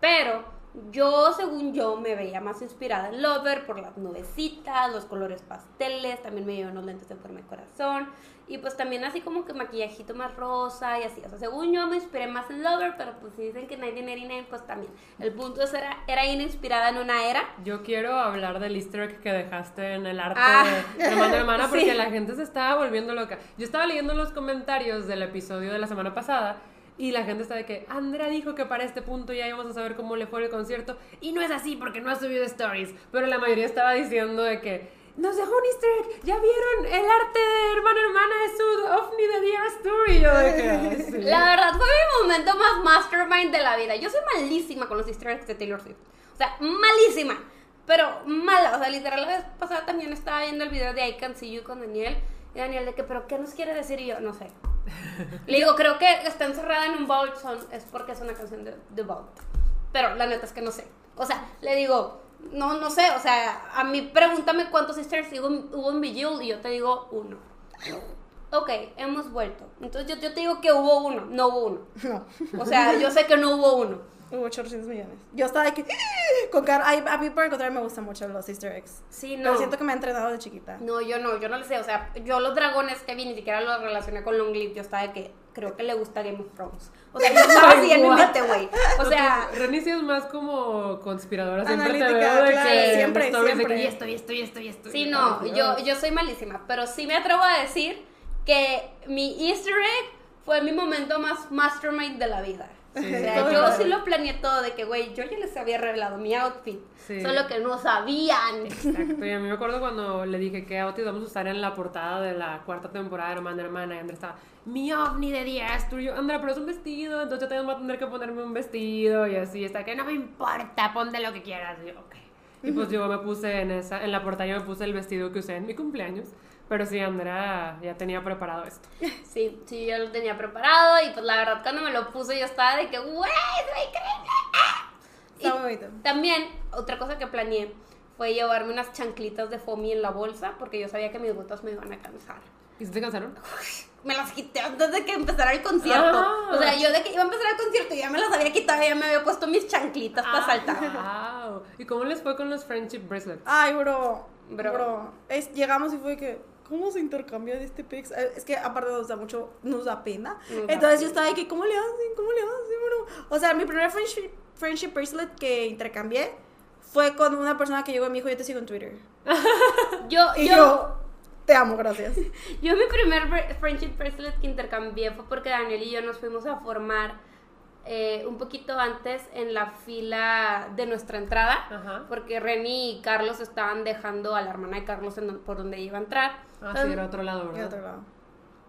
Pero yo, según yo, me veía más inspirada en Lover por las nubecitas, los colores pasteles, también me llevo unos lentes en forma de corazón y pues también así como que maquillajito más rosa y así. O sea, según yo me inspiré más en Lover, pero pues si dicen que 1989, pues también. El punto es era, era ir inspirada en una era. Yo quiero hablar del easter egg que dejaste en el arte Ah. de Hermana Hermana porque Sí. la gente se estaba volviendo loca. Yo estaba leyendo los comentarios del episodio de la semana pasada y la gente estaba de que Andrea dijo que para este punto ya íbamos a saber cómo le fue el concierto y no es así porque no ha subido stories, pero la mayoría estaba diciendo de que nos dejó un easter egg, ya vieron el arte de Hermana Hermana es su ovni de The Story. Y yo de que, "Ah, sí". La verdad fue mi momento más mastermind de la vida. Yo soy malísima con los easter eggs de Taylor Swift. O sea, malísima. Pero mala. O sea, literal, la vez pasada también estaba viendo el video de I Can See You con Daniel. Y Daniel, de que, ¿pero qué nos quiere decir? Y yo, no sé. Le digo, creo que está encerrada en un vault. Son, es porque es una canción de The Vault. Pero la neta es que no sé. O sea, le digo, no, no sé. O sea, a mí pregúntame cuántos en- hubo en Bejeweled y yo te digo uno. Ok, hemos vuelto. Entonces yo, yo te digo que hubo uno, no hubo uno. No. O sea, yo sé que no hubo uno. Hubo 800 millones. Yo estaba de que. Con cara. ay, A mí, por el contrario, me gustan mucho los Easter eggs. Sí, Pero no. siento que me ha entrenado de chiquita. No, yo no, yo no le sé. O sea, yo los dragones que vi ni siquiera los relacioné con Longleaf. Yo estaba de que creo que le gusta Game of Thrones. O sea, yo estaba así en mi What? mente, güey. O sea, Reni sí es más como conspiradora. Siempre te Analítica, veo de claro, que siempre, de siempre. y esto, y esto, y esto, y esto. sí, no, tal. yo, yo soy malísima. Pero sí me atrevo a decir que mi Easter egg fue mi momento más mastermind de la vida. Sí, o sea, yo claro. sí lo planeé todo de que, güey, yo ya les había revelado mi outfit. Sí. Solo que no sabían. Exacto, y a mí me acuerdo cuando le dije qué outfit vamos a usar en la portada de la cuarta temporada de Hermana Hermana y Andrea estaba, mi ovni de Díaz, tú y yo, Andrea, pero es un vestido, entonces yo tengo que tener que ponerme un vestido y así, está que no me importa, ponte lo que quieras, y yo, ok. Y pues yo me puse en esa, en la portada yo me puse el vestido que usé en mi cumpleaños, pero sí, Andrea ya tenía preparado esto. Sí, sí, yo lo tenía preparado y pues la verdad cuando me lo puse yo estaba de que, güey, se ve increíble. ¡Ah! Está bonito. También, otra cosa que planeé fue llevarme unas chanclitas de foamy en la bolsa porque yo sabía que mis botas me iban a cansar. ¿Y si te cansaron? Me las quité antes de que empezara el concierto. Ah. O sea, yo de que iba a empezar el concierto ya me las había quitado, ya me había puesto mis chanclitas para saltar. Wow. ¿Y cómo les fue con los friendship bracelets? Ay, bro. Bro. Bro. Es, llegamos y fue que. ¿Cómo se intercambia de este pix? Eh, Es que aparte nos da mucho, nos da pena. Entonces yo estaba de que, ¿cómo le hacen? ¿Cómo le hacen? O sea, mi primer friendship, friendship bracelet que intercambié fue con una persona que llegó y me dijo, yo te sigo en Twitter. Yo, Y yo, yo, te amo, gracias. Yo mi primer friendship bracelet que intercambié fue porque Daniel y yo nos fuimos a formar eh, un poquito antes en la fila de nuestra entrada, Ajá. porque Reni y Carlos estaban dejando a la hermana de Carlos en por donde iba a entrar. Ah, sí, Entonces, era otro lado, Y ¿verdad? otro lado.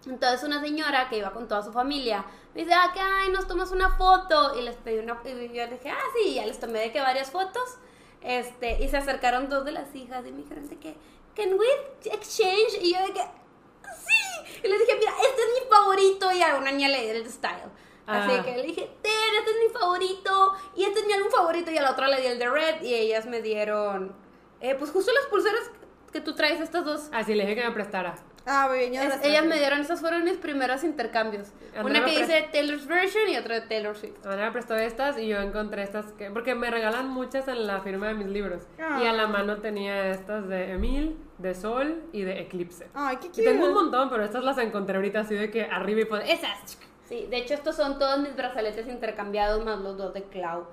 entonces una señora que iba con toda su familia me dice, ah, que ay, nos tomas una foto. Y les pedí una, y yo dije, ah, sí, ya les tomé de que varias fotos. Este, y se acercaron dos de las hijas y me dijeron de que, can we exchange? Y yo de que, sí. Y les dije, mira, este es mi favorito. Y a una niña le di el style. Así Ah. que le dije, ten, este es mi favorito, y este es mi álbum favorito, y a la otra le di el de Red, y ellas me dieron, eh, pues justo las pulseras que tú traes, estas dos. Así le dije que me prestara. Ah, muy bien. yo Es- las ellas me dieron, esas fueron mis primeros intercambios. Andrea Una que dice Taylor's version y otra de Taylor Swift. Ana me prestó estas y yo encontré estas que. Porque me regalan muchas en la firma de mis libros. Ah. Y a la mano tenía estas de Emil, de Sol y de Eclipse. Ay, qué Y cute. tengo un montón, pero estas las encontré ahorita así de que arriba y pues. Esas. Sí, de hecho estos son todos mis brazaletes intercambiados más los dos de Clau.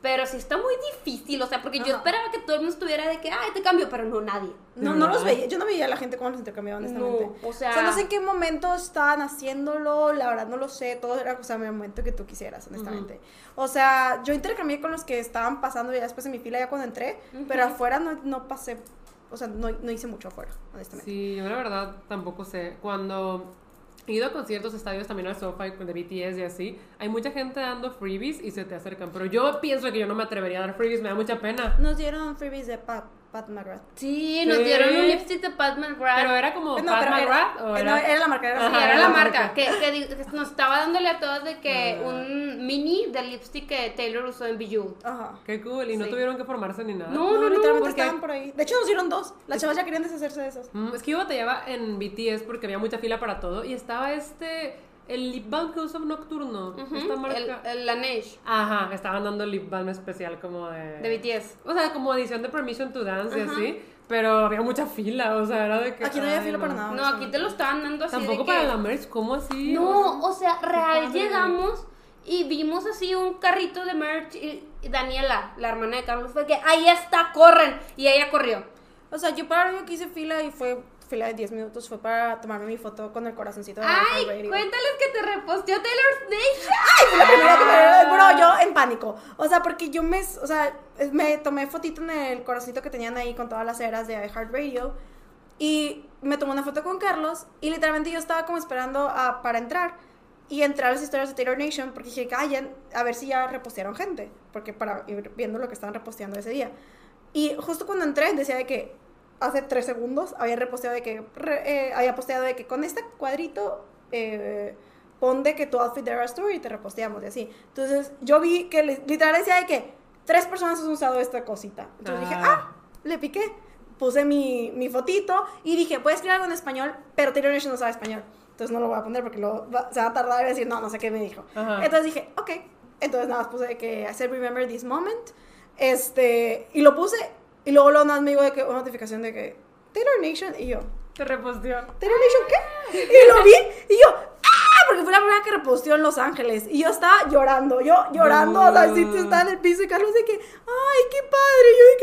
Pero sí está muy difícil, o sea, porque yo esperaba que todo el mundo estuviera de que, ay, te cambio, pero no nadie. No, ¿De no los veía, yo no veía a la gente cómo los intercambiaban, honestamente. No, o sea- no sé en qué momento estaban haciéndolo, la verdad no lo sé, todo era cosa en el momento que tú quisieras, honestamente. O sea, yo intercambié con los que estaban pasando ya después en mi fila ya cuando entré, pero afuera no, no pasé, o sea, no, no hice mucho afuera, honestamente. Sí, yo la verdad tampoco sé. Cuando he ido a conciertos, estadios también al SoFi de BTS y así, hay mucha gente dando freebies y se te acercan. Pero yo pienso que yo no me atrevería a dar freebies, me da mucha pena. Nos dieron freebies de Pat, Pat McGrath. Sí, nos Sí. dieron un lipstick de Pat McGrath. Pero era como No, Pat era- McGrath o eh, era... no, era la marca, era la Sí, Ajá, era era la la marca, marca. que, que di- que nos estaba dándole a todos de que un mini del lipstick que Taylor usó en Bejeweled. Ajá. Qué cool, y no Sí. tuvieron que formarse ni nada. No, No, no, no, literalmente porque- estaban por ahí. De hecho, nos dieron dos. Las chavas ya querían deshacerse de esos. Mm, es que yo batallaba en BTS porque había mucha fila para todo y estaba este, el lip balm que usa nocturno. Ujú, Esta marca. el, el Laneige Ajá, estaban dando lip balm especial como de... de BTS. O sea, como edición de Permission to Dance y Ajá. así, pero había mucha fila, o sea, era de que... Aquí no había ay, fila para nada. No, aquí te lo estaban dando así Tampoco de que... para la merch, ¿cómo así? No, o sea, real llegamos y vimos así un carrito de merch y, Daniela, la hermana de Carlos, fue que ahí está, corren. Y ella corrió. O sea, yo para único que hice fila y fue fila de 10 minutos fue para tomarme mi foto con el corazoncito de Ay, cuéntales que te reposteó Taylor Nation. Ay, fue la primera que me bro, yo en pánico. O sea, porque yo me, o sea, me tomé fotito en el corazoncito que tenían ahí con todas las eras de iHeartRadio y me tomé una foto con Carlos y literalmente yo estaba como esperando a- para entrar y entrar a las historias de Taylor Nation porque dije, callen, a ver si ya repostearon gente, porque para ir viendo lo que estaban reposteando ese día. Y justo cuando entré decía de que hace tres segundos había reposteado de que, re- eh, había posteado de que con este cuadrito eh, pon de que tu outfit de Eras Tour y te reposteamos y así. Entonces yo vi que li- literal decía de que tres personas han usado esta cosita. Entonces dije, Ah. ah, le piqué. Puse mi, mi fotito y dije, puedes escribir algo en español, pero Taylor Nation no sabe español. Entonces no lo voy a poner porque va- se va a tardar y decir, no, no sé qué me dijo. Ajá. Entonces dije, ok. Entonces nada puse de que said remember this moment. Este, y lo puse. Y luego, más me digo de que una notificación de que Taylor Nation. Y yo, Te reposteó. ¿Taylor Nation qué? Y lo vi. Y yo, ¡ah! Porque fue la primera que reposteó en Los Ángeles. Y yo estaba llorando. Yo llorando. O sea, sí, estaba en el piso. Y Carlos de que, ¡ay, qué padre! Yo de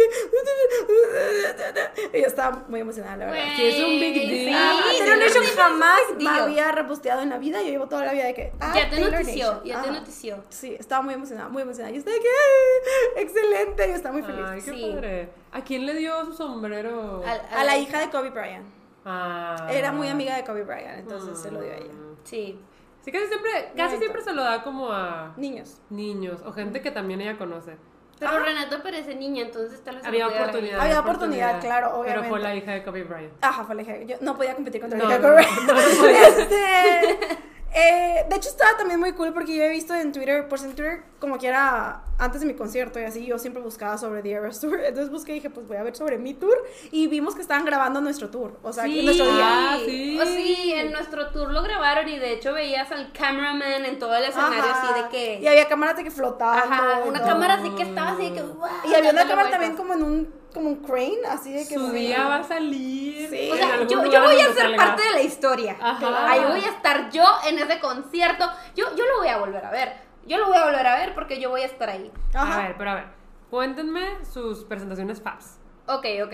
que. Y yo estaba muy emocionada, la verdad. Sí, es un big deal. sí, sí, Taylor sí, Nation sí, jamás me había reposteado en la vida. Yo llevo toda la vida de que. ah, Ya te Taylor notició, Nation. ya te notició. Sí, estaba muy emocionada, muy emocionada. Yo estaba de que, excelente, yo estaba muy feliz. Ay, qué Sí. padre. ¿A quién le dio su sombrero? A la hija de Kobe Bryant. Ah. Era muy amiga de Kobe Bryant, entonces se lo dio a ella. Sí. Sí, casi siempre, casi siempre se lo da como a Niños. niños o gente que también ella conoce. Pero Ah. Renata parece niña, entonces tal vez Había oportunidad. Había oportunidad, claro, Pero fue obviamente. la hija de Kobe Bryant. Ajá, fue la hija. Yo no podía competir contra No, la hija de no, Kobe no, Bryant. no. Este, eh, de hecho, estaba también muy cool porque yo he visto en Twitter, pues en Twitter, como que era antes de mi concierto y así, yo siempre buscaba sobre The Eras Tour. Entonces busqué y dije, pues voy a ver sobre mi tour. Y vimos que estaban grabando nuestro tour. O sea, Sí, nuestro día. Ah, sí. En nuestro tour lo grabaron y de hecho veías al cameraman en todo el escenario Ajá. así de que... Y había cámaras de que flotaban. Ajá, una cámara así que estaba así de que... Y había una cámara también como en un, como un crane, así de que. Su día va a salir. Sí. O sea, yo, yo voy a ser parte de la historia. Ajá. Ahí voy a estar yo en ese concierto. Yo, yo lo voy a volver a ver. Yo lo voy a volver a ver porque yo voy a estar ahí. Ajá. A ver, pero a ver. Cuéntenme sus presentaciones faps. Ok, ok.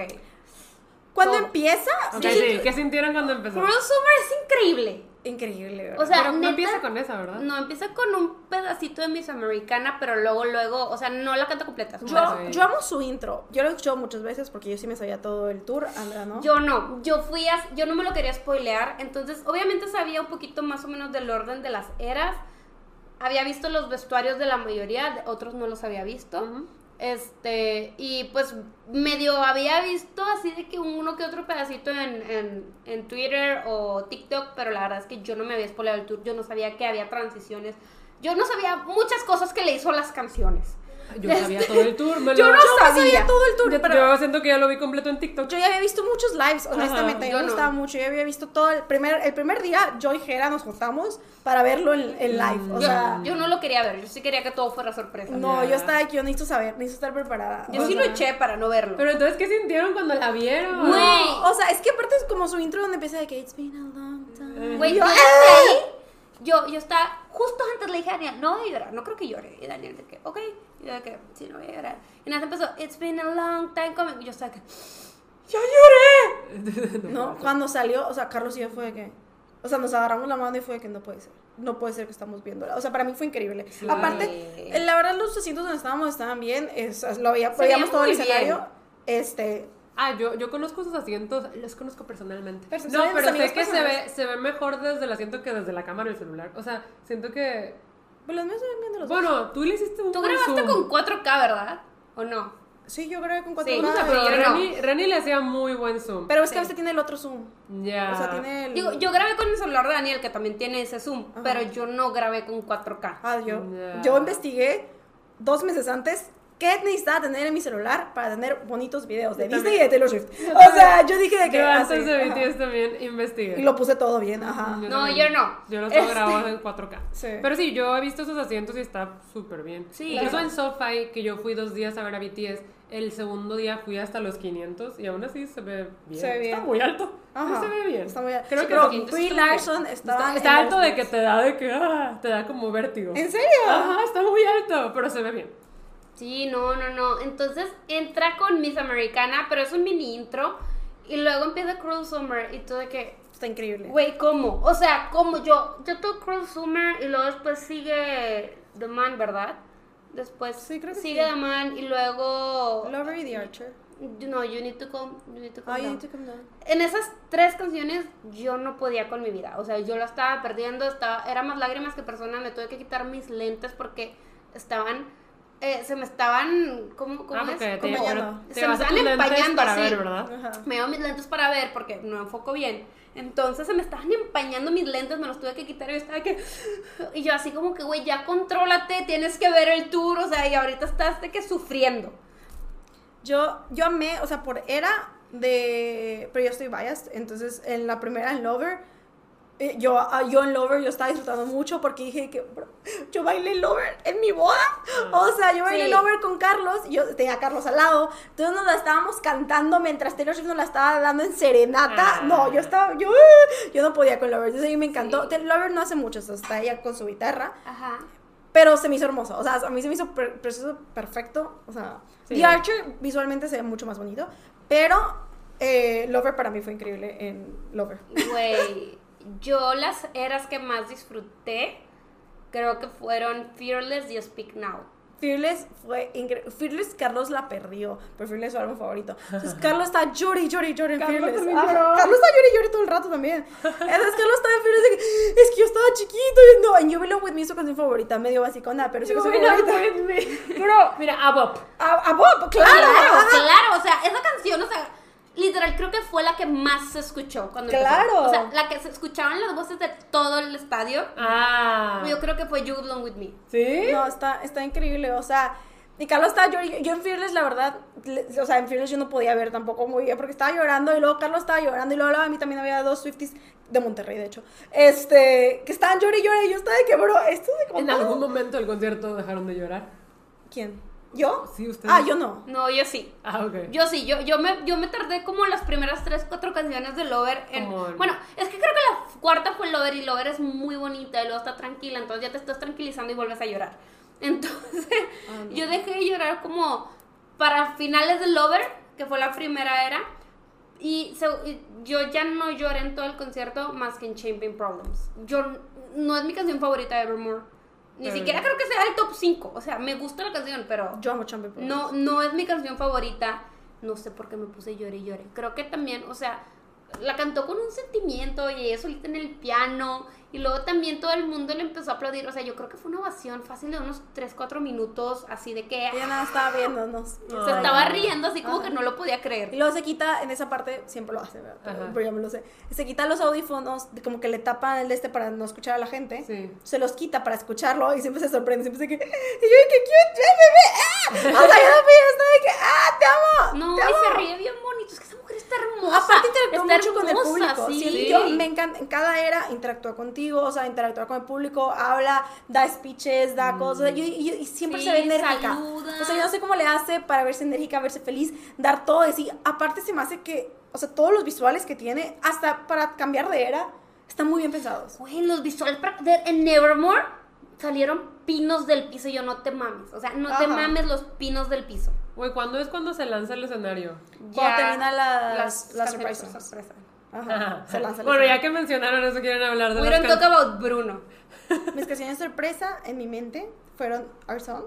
Cuando Todo. empieza, Ok, yo sí. ¿Qué sintieron cuando empezó? Summer es increíble. Increíble, ¿verdad? O sea, pero no empieza con esa, ¿verdad? No, empieza con un pedacito de Miss Americana, pero luego, luego, o sea, no la canta completa. Yo. Sí. yo amo su intro. Yo lo he escuchado muchas veces porque yo sí me sabía todo el tour, Andrea, ¿no? Yo no, yo fui a, yo no me lo quería spoilear, entonces obviamente sabía un poquito más o menos del orden de las eras. Había visto los vestuarios de la mayoría, de otros no los había visto. Ujú. Este, y pues medio había visto así de que uno que otro pedacito en, en, en Twitter o TikTok, pero la verdad es que yo no me había spoileado el tour, yo no sabía que había transiciones Yo no sabía muchas cosas que le hizo las canciones. Yo sabía todo el tour. me Yo lo- no Yo no sabía. sabía todo el tour, Yo, pero yo siento que ya lo vi completo en TikTok. yo ya había visto muchos lives, honestamente. yo me no. gustaba mucho. Yo había visto todo el primer, el primer día, yo y Jera nos juntamos para verlo en, en live. O yo, sea, yo no lo quería ver, yo sí quería que todo fuera sorpresa. no, Ya. yo estaba aquí, yo necesito saber, necesito estar preparada. Yo O sí sea, lo eché para no verlo. Pero entonces, ¿qué sintieron cuando la vieron? Güey. O sea, es que aparte es como su intro donde empieza de que it's been a long time. Güey, Y yo, yo, yo estaba, justo antes le dije a Daniel, no voy a llorar, no creo que llore. Y Daniel de que, ok. Y yo de que, sí, no voy a llorar. Y nada, empezó, it's been a long time coming. Y yo estaba que, ya lloré. No, cuando salió, o sea, Carlos y yo fue de que. O sea, nos agarramos la mano y fue de que no puede ser. No puede ser que estamos viéndola. O sea, para mí fue increíble. Sí. Aparte, eh, la verdad, los asientos donde estábamos estaban bien. es- lo veía, veíamos todo el bien. escenario. Este. Ah, yo, yo conozco sus asientos, los conozco personalmente. No, pero sé que se ve, se ve mejor desde el asiento que desde la cámara del celular. O sea, siento que... Pues los míos se ven bien de los dos. Bueno, tú le hiciste un Tú buen grabaste zoom. con 4K, ¿verdad? ¿O no? Sí, yo grabé con cuatro Sí, O sea, pero yo no. Reni, Reni le hacía muy buen zoom. Pero es que Sí. a veces tiene el otro zoom. ya. O sea, tiene el. Digo, yo grabé con el celular de Daniel, que también tiene ese zoom, Ajá. pero yo no grabé con 4K. Ah, yo, Ya. yo investigué dos meses antes qué necesitaba tener en mi celular para tener bonitos videos de Yo Disney y también. de Taylor Swift. O sea, yo dije de que. Yo antes de. BTS también investigué. Y lo puse todo bien, ajá. Yo No, también. yo no. Yo los tengo Este- grabados en 4K. Sí. Pero sí, yo he visto esos asientos y está súper bien. Sí. Incluso Claro. en SoFi, que yo fui dos días a ver a BTS, el segundo día fui hasta los 500 y aún así se ve bien. Se ve bien. Está muy alto. Ajá. Se ve bien. Está muy bien. Creo Sí, que pero lo- ¿quién- Brie está muy bien. Larson está, está alto de que te da de que ah, te da como vértigo. ¿En serio? Ajá, está muy alto, pero se ve bien. Sí, no, no, no. Entonces entra con Miss Americana, pero es un mini intro. Y luego empieza Cruel Summer y todo de que, Está increíble. güey, ¿cómo? O sea, ¿cómo? Yo, yo toco Cruel Summer y luego después sigue The Man, ¿verdad? Después Sí, creo que sigue sí. The Man y luego... Lover y The Archer. No, You Need to Calm, you need to Ah, you down. need to come down. En esas tres canciones yo no podía con mi vida. O sea, yo la estaba perdiendo, estaba, era más lágrimas que personas. Me tuve que quitar mis lentes porque estaban, eh, se me estaban, ¿cómo, cómo Ah, es? te, Como te Se me lentes empañando para así. ver, ¿verdad? Ajá. Me llevo mis lentes para ver porque no enfoco bien. Entonces se me estaban empañando mis lentes, me los tuve que quitar y yo estaba que... Y yo así como que, güey, ya contrólate, tienes que ver el tour, o sea, y ahorita estás de que sufriendo. Yo, yo amé, o sea, por era de. Pero yo estoy biased. Entonces, en la primera, en Lover, yo, ah, yo en Lover, yo estaba disfrutando mucho porque dije que bro, yo bailé Lover en mi boda. O sea, yo bailé Sí. Lover con Carlos. Yo tenía a Carlos al lado. Entonces, nos la estábamos cantando mientras Taylor Swift nos la estaba dando en serenata. Ah. No, yo estaba. Yo, yo no podía con Lover. Entonces, a mí me encantó. Sí. Taylor Lover no hace mucho, o sea, está ella con su guitarra. Ajá. Pero se me hizo hermoso. O sea, a mí se me hizo precioso, perfecto. O sea, Sí. The Archer visualmente se ve mucho más bonito. Pero eh, Lover para mí fue increíble en Lover. Güey, yo las eras que más disfruté creo que fueron Fearless y Speak Now. Fearless fue increíble. Fearless, Carlos la perdió. Pero Fearless es su álbum favorito. Entonces, Carlos está llori, llori, llori en Carlos Fearless. Carlos está llori, llori todo el rato también. Entonces, Carlos está en Fearless de que, es que yo estaba chiquito. Y no, en You Belong With Me es su canción favorita. Medio basicona, pero es su favorita. with me. Pero, mira, a Bob. A, a Bob, claro. Claro, claro, o sea, esa canción, o sea, literal creo que fue la que más se escuchó cuando empezó. Claro. O sea, la que se escuchaban las voces de todo el estadio. Ah. Yo creo que fue You Belong With Me. ¿Sí? No, está, está increíble, o sea, y Carlos estaba llorando, yo en Fearless la verdad, le- o sea, en Fearless yo no podía ver tampoco muy bien porque estaba llorando y luego Carlos estaba llorando y luego a mí también había dos Swifties de Monterrey, de hecho, este, que estaban llorando y llorando y yo estaba de que, bro, esto de como... En algún momento del concierto dejaron de llorar. ¿Quién? ¿Yo? Sí, ustedes. Ah, yo no. No, yo sí. Ah, ok. Yo sí, yo, yo, me, yo me tardé como las primeras tres, cuatro canciones de Lover. En, Bueno, es que creo que la cuarta fue Lover y Lover es muy bonita y luego está tranquila, entonces ya te estás tranquilizando y vuelves a llorar. Entonces, Ah, no. yo dejé de llorar como para finales de Lover, que fue la primera era, y, se- y yo ya no lloré en todo el concierto más que en Champagne Problems. Yo no es mi canción favorita de Evermore. Ni Pero- siquiera creo que sea el top 5. O sea, me gusta la canción, pero Yo amo Champion no, no es mi canción favorita. No sé por qué me puse llore y llore. Creo que también, o sea, la cantó con un sentimiento y ella solita en el piano Y luego también todo el mundo le empezó a aplaudir. O sea, yo creo que fue una ovación fácil de unos 3, 4 minutos, así de que Ella nada estaba viéndonos. se Ay. estaba riendo, así como Ajá. que no lo podía Y creer. luego se quita, en esa parte, siempre lo hace, ¿verdad? Pero, ya me lo sé. Se quita los audífonos, como que le tapan el de este para no escuchar a la gente. Sí. Se los quita para escucharlo y siempre se sorprende. Siempre se que. Y yo, que cute, ¡eh, bebé! ¡Ah! O sea, yo de que, ¡ah, te amo! No, te y amo! se ríe bien bonito. Es que está hermosa. Aparte interactúa Está mucho con el hermosa, público. Sí. Sí, yo me encanta. En cada era interactúa contigo, o sea, interactúa con el público, habla, da speeches, da cosas. Y, y- y siempre Sí, se ve enérgica. saluda. O sea, yo no sé cómo le hace para verse enérgica, verse feliz, dar todo de sí. Aparte se me hace que, o sea, todos los visuales que tiene, hasta para cambiar de era, están muy bien pensados. Güey, los visuales en Nevermore salieron pinos del piso. Y yo no te mames. O sea, no te mames los pinos del piso. Güey, ¿cuándo es cuando se lanza el escenario? Cuando termina las- las canciones surprises. sorpresa. Ajá, se lanza. Bueno, ya que mencionaron eso, quieren hablar de We las don't talk about Bruno. Mis canciones sorpresa en mi mente fueron Our Song.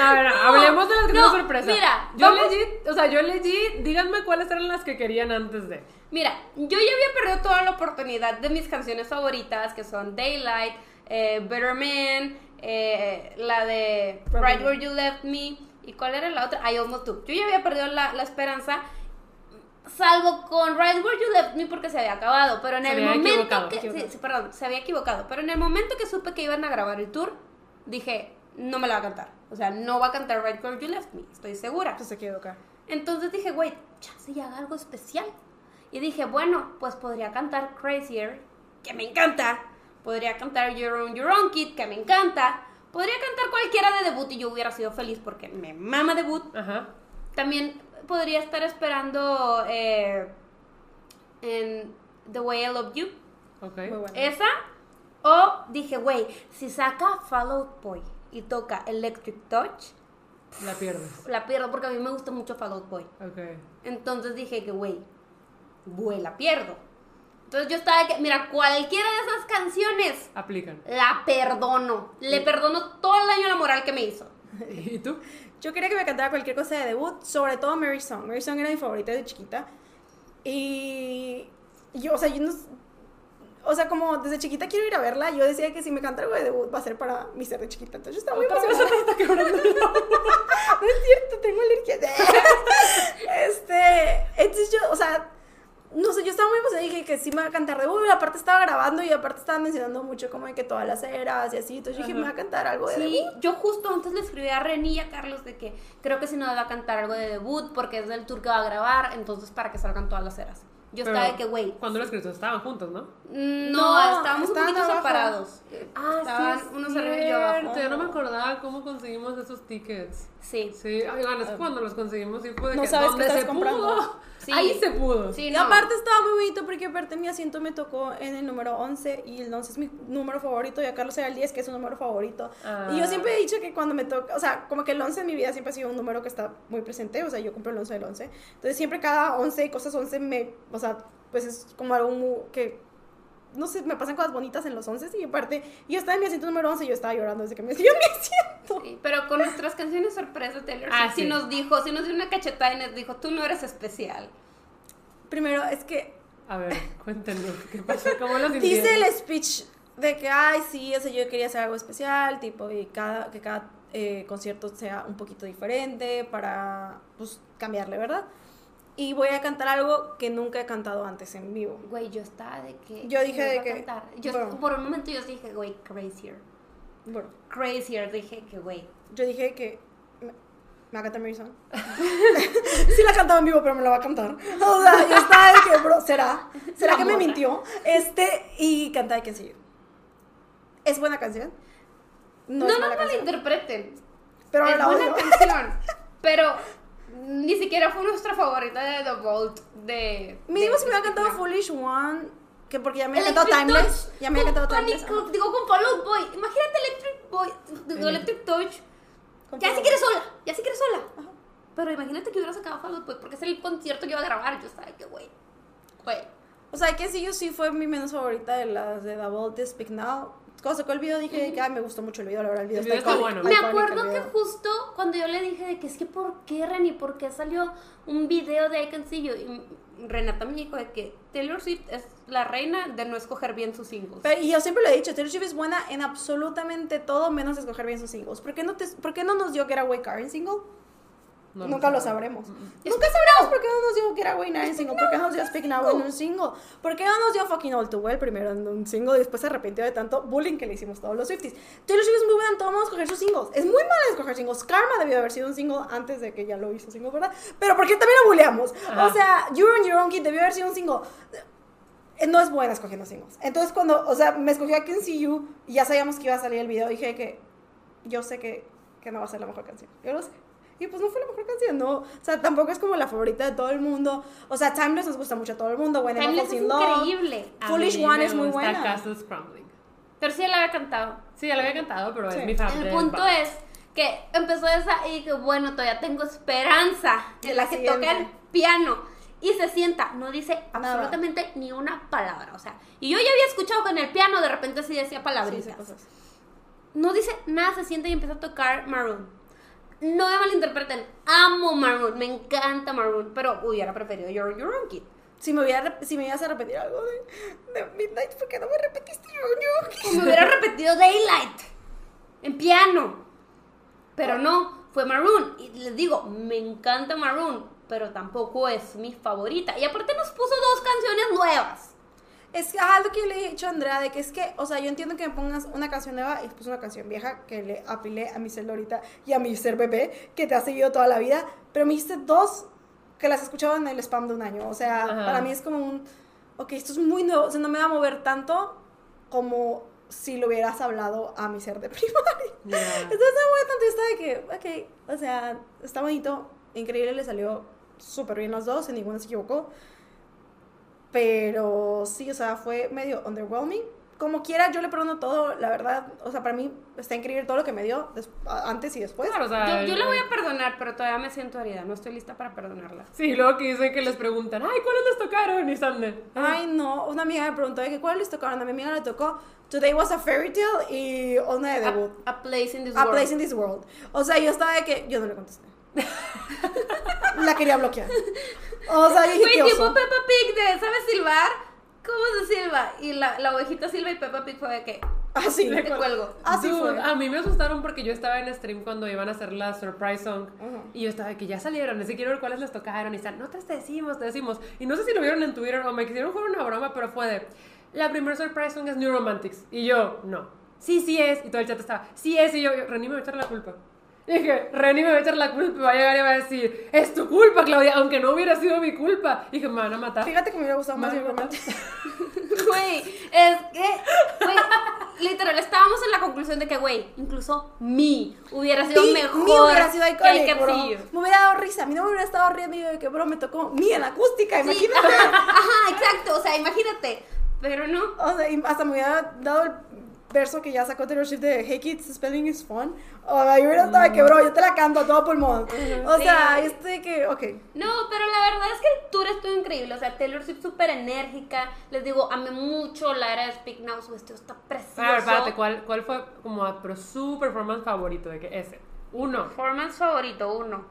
A ver, hablemos de las que no, no, sorpresa. mira, yo vamos- legit, o sea, yo legit, díganme cuáles eran las que querían antes de. Mira, yo ya había perdido toda la oportunidad de mis canciones favoritas, que son Daylight, eh, Better Man, eh, la de. Right Where You Left Me, y cuál era la otra, I Almost Do. Yo ya había perdido la, la esperanza, salvo con Right Where You Left Me porque se había acabado, pero en Se el momento que, sí, perdón, se había equivocado, pero en el momento que supe que iban a grabar el tour, dije, no me la va a cantar. O sea, no va a cantar Right Where You Left Me, estoy segura. Pues se equivoca. Entonces dije, güey, chance y haga algo especial. Y dije, bueno, pues podría cantar Crazier, que me encanta. Podría cantar Your Own, Your Own Kid, que me encanta. Podría cantar cualquiera de debut y yo hubiera sido feliz porque me mama debut. Ajá. También podría estar esperando eh, en The Way I Love You. Ok. Muy bueno. Esa. O dije, güey, si saca Fall Out Boy y toca Electric Touch, La pierdes. la pierdo porque a mí me gusta mucho Fall Out Boy. Ok. Entonces dije que, güey, vuela, pierdo. Entonces yo estaba de que, mira, cualquiera de esas canciones Aplican. la perdono. Le perdono todo el daño a la moral que me hizo. ¿Y tú? Yo quería que me cantara cualquier cosa de debut, sobre todo Mary Song. Mary Song era mi favorita de chiquita. Y yo, o sea, yo no. O sea, como desde chiquita quiero ir a verla, yo decía que si me canta algo de debut va a ser para mi ser de chiquita. Entonces yo estaba muy emocionada. se te está quebrando el No es cierto, tengo alergia. este, entonces yo, o sea, no sé, yo estaba muy emocionada y dije que sí me va a cantar de debut. y aparte estaba grabando y aparte estaba mencionando mucho como de que todas las eras y así. Entonces yo dije, me va a cantar algo de Sí, debut. yo justo antes le escribí a Reni y a Carlos de que creo que si no va a cantar algo de debut porque es del tour que va a grabar, entonces para que salgan todas las eras. Yo Pero, estaba de que, güey, Cuando lo escrito estaban juntos, ¿no? mm, no, No, estábamos un poquito abajo. separados. Ah, Estaban sí. es unos arriba y yo abajo. cierto, Yo no me acordaba cómo conseguimos esos tickets. Sí. Sí, oigan, es que cuando los conseguimos sí fue de No que sabes ¿dónde estás se comprando. pudo? Sí. Ahí se pudo. Sí, Y no. aparte estaba muy bonito porque aparte mi asiento me tocó en el número 11 y el 11 es mi número favorito y a Carlos era el 10 que es su número favorito. Ah. Y yo siempre he dicho que cuando me toca, o sea, como que el 11 en mi vida siempre ha sido un número que está muy presente, o sea, yo compro el 11 del 11. Entonces siempre cada 11 y cosas 11 me, o sea, pues es como algo muy- que, no sé, me pasan cosas bonitas en los 11 y aparte, yo estaba en mi asiento número 11 y yo estaba llorando desde que me dio mi asiento. Sí, pero con nuestras canciones sorpresa, Taylor Ah, sí sí. nos dijo, sí nos dio una cachetada y nos dijo, tú no eres especial. Primero, es que A ver, cuéntenos, ¿qué pasó? ¿Cómo lo? Dice el speech de que, ay, sí, o sea, yo quería hacer algo especial, tipo, y cada, que cada eh, concierto sea un poquito diferente para, pues, cambiarle, ¿verdad? Y voy a cantar algo que nunca he cantado antes en vivo. Güey, yo estaba de que... Yo dije de que- cantar. Yo, bueno. Por un momento yo dije, güey, crazier. Bueno, Crazier, dije que, güey. yo dije que me, va a cantar Mary Song. sí la cantaba en vivo, pero me la va a cantar. O sea, yo estaba de que, bro, ¿será? ¿Será que me mintió? Este, y canta de que sí. Es buena canción. No, es no, mala no canción. malinterpreten. Pero es la buena odio. canción. pero ni siquiera fue nuestra favorita de The Vault de... Mínimo si me había cantado. Foolish One, que porque ya me había cantado Timeless. Touch, Ya me había cantado Timeless. con- digo, con Fall Out Boy. Imagínate Electric Boy, digo. Electric Touch. Ya si Out quieres sola, ya si quieres sola. Pero imagínate que hubiera sacado Fall Out Boy porque es el concierto que iba a grabar. Yo estaba que, güey, güey. O sea, que sí, yo sí fue mi menos favorita de las de The Vault de Speak Now. Cuando sacó el video dije que ay, me gustó mucho el video, la verdad, el video, El video está iconic, bueno. Me acuerdo que justo cuando yo le dije de que es que por qué Reni, por qué salió un video de I Can See You y Renata me dijo de que Taylor Swift es la reina de no escoger bien sus singles. Pero- y yo siempre lo he dicho, Taylor Swift es buena en absolutamente todo menos escoger bien sus singles. ¿Por qué no, te, por qué no nos dio Getaway Car en single? No Nunca lo sabremos. Nunca sabremos por qué no nos dio Getaway Now en single. ¿Por qué no nos dio Speak Now en un single? ¿Por qué no nos dio Fucking All Too Well primero en un single y después se arrepintió de tanto bullying que le hicimos todos los Swifties? Taylor Swift es muy buena en todo modo escoger sus singles. Es muy mala escoger singles. Karma debió haber sido un single antes de que ya lo hizo single, ¿verdad? Pero ¿por qué también la bulleamos? Ajá. O sea, You're on Your Own Kid debió haber sido un single. Eh, No es buena escogiendo singles. Entonces cuando, o sea, me escogió a Can See You y ya sabíamos que iba a salir el video, dije que yo sé que, que no va a ser la mejor canción. Yo lo sé. Y pues no fue la mejor canción, no. O sea, tampoco es como la favorita de todo el mundo. O sea, Timeless nos gusta mucho a todo el mundo. Emma Timeless es in Love. increíble. A Foolish mí One me es muy gusta buena. Castles Crumbling. Pero sí la había cantado. Sí, ya lo había cantado, pero Sí. es mi favorita. El punto es que empezó esa y que bueno, todavía tengo esperanza De en la la que toca el piano y se sienta, no dice Nada. absolutamente ni una palabra, o sea, y yo ya había escuchado en el piano de repente sí decía palabritas. sí, cosas. No dice nada, se sienta y empieza a tocar Maroon. No me malinterpreten, amo Maroon, me encanta Maroon, pero hubiera preferido Your Your Own Kid. Si me, hubiera, si me ibas a repetir algo de, Midnight, ¿por qué no me repetiste yo? yo? O me hubiera repetido Daylight en piano. Pero no, fue Maroon. Y les digo, me encanta Maroon, pero tampoco es mi favorita. Y aparte nos puso dos canciones nuevas. Es que, ah, lo que yo le he dicho a Andrea, de que es que, o sea, yo entiendo que me pongas una canción nueva y después una canción vieja que le apelé a mi ser ahorita y a mi ser bebé, que te ha seguido toda la vida, pero me hiciste dos que las escuchaba en el spam de un año. O sea, Ajá. para mí es como un, ok, esto es muy nuevo, o sea, no me va a mover tanto como si lo hubieras hablado a mi ser de primaria. Ya. Entonces me voy tanto esta de que, ok, o sea, está bonito, increíble, le salió súper bien los dos, en ninguno se equivocó. Pero sí, o sea, fue medio underwhelming. Como quiera, yo le perdono todo, la verdad. O sea, para mí está increíble todo lo que me dio a- antes y después. Claro, o sea, Yo, yo la voy a perdonar, pero todavía me siento herida. No estoy lista para perdonarla. Sí, luego que dicen que les preguntan, ay, ¿cuáles les tocaron? Y están de, Ay, no, una amiga me preguntó de que cuál les tocaron. A mi amiga le tocó Today Was a Fairy Tale y una de A, debut. a Place in This A World. Place in This World. O sea, yo estaba de que yo no le contesté. la quería bloquear. O sea, dije, Güey, "Qué tipo oso". Peppa Pig de ¿sabes silbar? ¿Cómo se silba? Y la, la ovejita silba y Peppa Pig fue de que Así. te cuelgo. Así Dude, fue. A mí me asustaron porque yo estaba en stream cuando iban a hacer la surprise song Ajá. y yo estaba de que ya salieron, ni siquiera ver cuáles les tocaron y están, no te decimos, te decimos. Y no sé si lo vieron en Twitter o me quisieron jugar una broma, pero fue de, la primera surprise song es New Romantics. Y yo, no. Sí, sí es. Y todo el chat estaba, sí es. Y yo, yo, Reni me va a echar la culpa. Y dije, Reni me va a echar la culpa y va a llegar y va a decir, es tu culpa, Claudia, aunque no hubiera sido mi culpa. Y dije, me van a matar. Fíjate que me hubiera gustado más. Güey, es que, güey, literal, estábamos en la conclusión de que, güey, incluso mi hubiera sido Mi- mejor. mi hubiera sido que I icónico, Can bro. Me hubiera dado risa. A mí no me hubiera estado riendo y yo de que, bro, me tocó mi en acústica, Sí, imagínate. ajá, exacto, o sea, imagínate. Pero no. O sea, hasta me hubiera dado el verso que ya sacó Taylor Swift de Hey Kids, spelling is fun. O sea, yo hubiera estado de que, bro, yo te la canto a todo pulmón. O sea, Sí. este de que, ok. No, pero la verdad es que el tour estuvo increíble. O sea, Taylor Swift súper enérgica. Les digo, amé mucho la era de Speak Now. Su vestido está precioso. A ver, espérate, ¿cuál, ¿cuál fue como a- pero su performance favorito de que ese? Uno. Performance favorito, uno.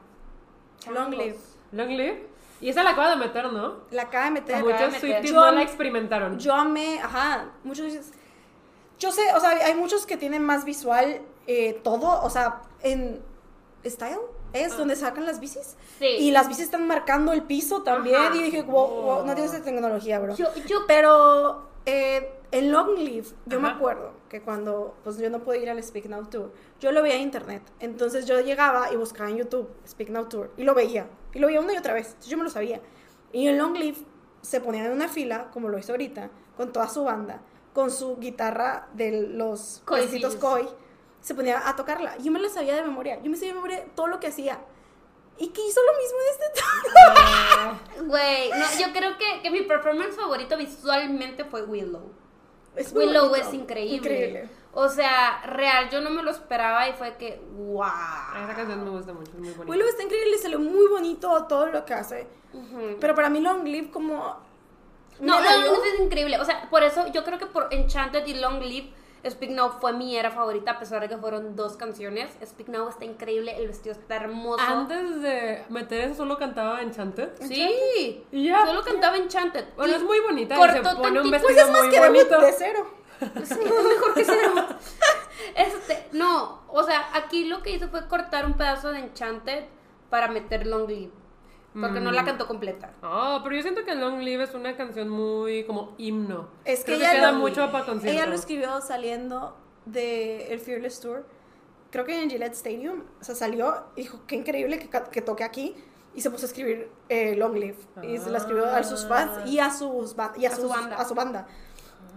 Long live. Long Live. Y esa la acaba de meter, ¿no? La acaba de meter. Muchos. Swifties no la experimentaron. Yo amé, ajá, muchos Yo sé, o sea, hay muchos que tienen más visual eh, todo, o sea, en Style es donde sacan las bicis. Ah. Sí. Y las bicis están marcando el piso también. Ajá. Y dije, wow, wow, no tienes esa tecnología, bro. Yo, yo, Pero eh, en Long Live, yo me Ajá. acuerdo que cuando pues yo no pude ir al Speak Now Tour, yo lo veía en internet. Entonces yo llegaba y buscaba en YouTube Speak Now Tour y lo veía. Y lo veía una y otra vez. Entonces yo me lo sabía. Y en Long Live se ponían en una fila, como lo hizo ahorita, con toda su banda, con su guitarra de los Fizz. koi. Se ponía a tocarla. Yo me la sabía de memoria. Yo me sabía de memoria todo lo que hacía. Y que hizo lo mismo en este güey, no, yo creo que, que mi performance favorito visualmente fue Willow. Es Willow bonito. es increíble. Increíble. O sea, real, yo no me lo esperaba y fue que, wow. Esa canción me gusta mucho, es muy bonita. Willow está increíble, salió muy bonito todo lo que hace. Pero para mí Long Live como... No, dio- Live es increíble. O sea, por eso yo creo que por Enchanted y Long Live Speak Now fue mi era favorita, a pesar de que fueron dos canciones. Speak Now está increíble, el vestido está hermoso. Antes de meter eso, solo cantaba Enchanted. Sí, Y ya. solo cantaba Enchanted. Bueno, Y es muy bonita. y cortó se pone un tantito- Pues vestido es más muy que bonito. de cero. Sí, mejor que cero. Este, no, o sea, aquí lo que hizo fue cortar un pedazo de Enchanted para meter Long Live. Porque no Mm. la cantó completa. Oh, pero yo siento que Long Live es una canción muy como himno. Es que Creo ella queda lo- mucho para concierto. Ella lo escribió saliendo del el Fearless Tour. Creo que en Gillette Stadium. O sea, salió y dijo, qué increíble que, toque aquí. Y se puso a escribir eh, Long Live. Y se la escribió a sus fans y a, sus y a, A su banda. a su banda.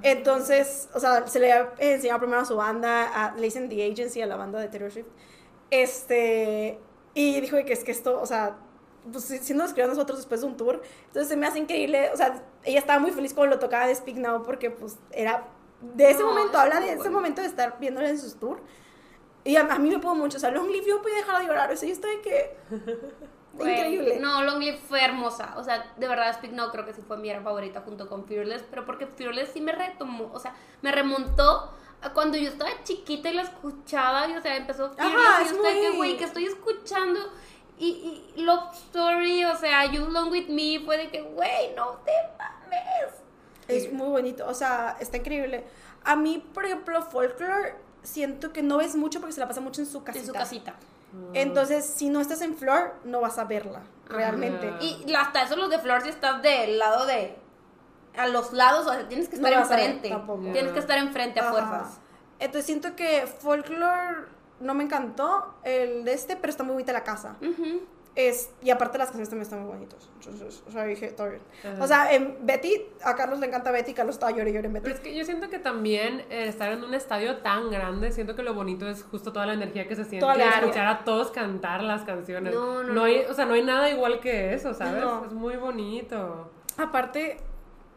Entonces, o sea, se le había enseñado primero a su banda, a, le dicen The Agency, a la banda de Taylor Swift. Este, y dijo que es que esto, o sea, pues si nos escribió a nosotros después de un tour. Entonces se me hace increíble, o sea, ella estaba muy feliz cuando lo tocaba de Speak Now porque pues era, de ese No, momento, habla de ese bueno. momento de estar viéndole en sus tours. Y a, a mí me pudo mucho, o sea, Long Live yo podía dejar de llorar, o sea, yo estoy que... Güey, increíble. No, Long Live fue hermosa. O sea, de verdad, Speak Now creo que sí fue mi era favorita junto con Fearless. Pero porque Fearless sí me retomó, o sea, me remontó a cuando yo estaba chiquita y la escuchaba. Y o sea, empezó Fearless. Ajá, y es yo que, güey, que estoy escuchando. Y, y Love Story, o sea, You Long With Me, fue de que, güey, no te mames. Es muy bonito, o sea, está increíble. A mí, por ejemplo, Folklore, siento que no ves mucho porque se la pasa mucho en su casita. En su casita. Entonces, si no estás en Flor, no vas a verla, realmente. Ajá. Y hasta eso los de Flor si estás del lado de... A los lados, o sea, tienes que estar ver enfrente. Tienes que estar enfrente a Ajá. fuerzas. Entonces, siento que Folklore no me encantó, el de este, pero está muy bonita la casa. Es, y aparte las canciones también están muy bonitas. Entonces, o sea, dije, todo bien. O sea, en Betty, a Carlos le encanta Betty, Carlos estaba llorando en Betty. Pero es que yo siento que también eh, estar en un estadio tan grande, siento que lo bonito es justo toda la energía que se siente. Escuchar a todos cantar las canciones. No, no, hay, no. o sea, no hay nada igual que eso, ¿sabes? No. Es muy bonito. Aparte,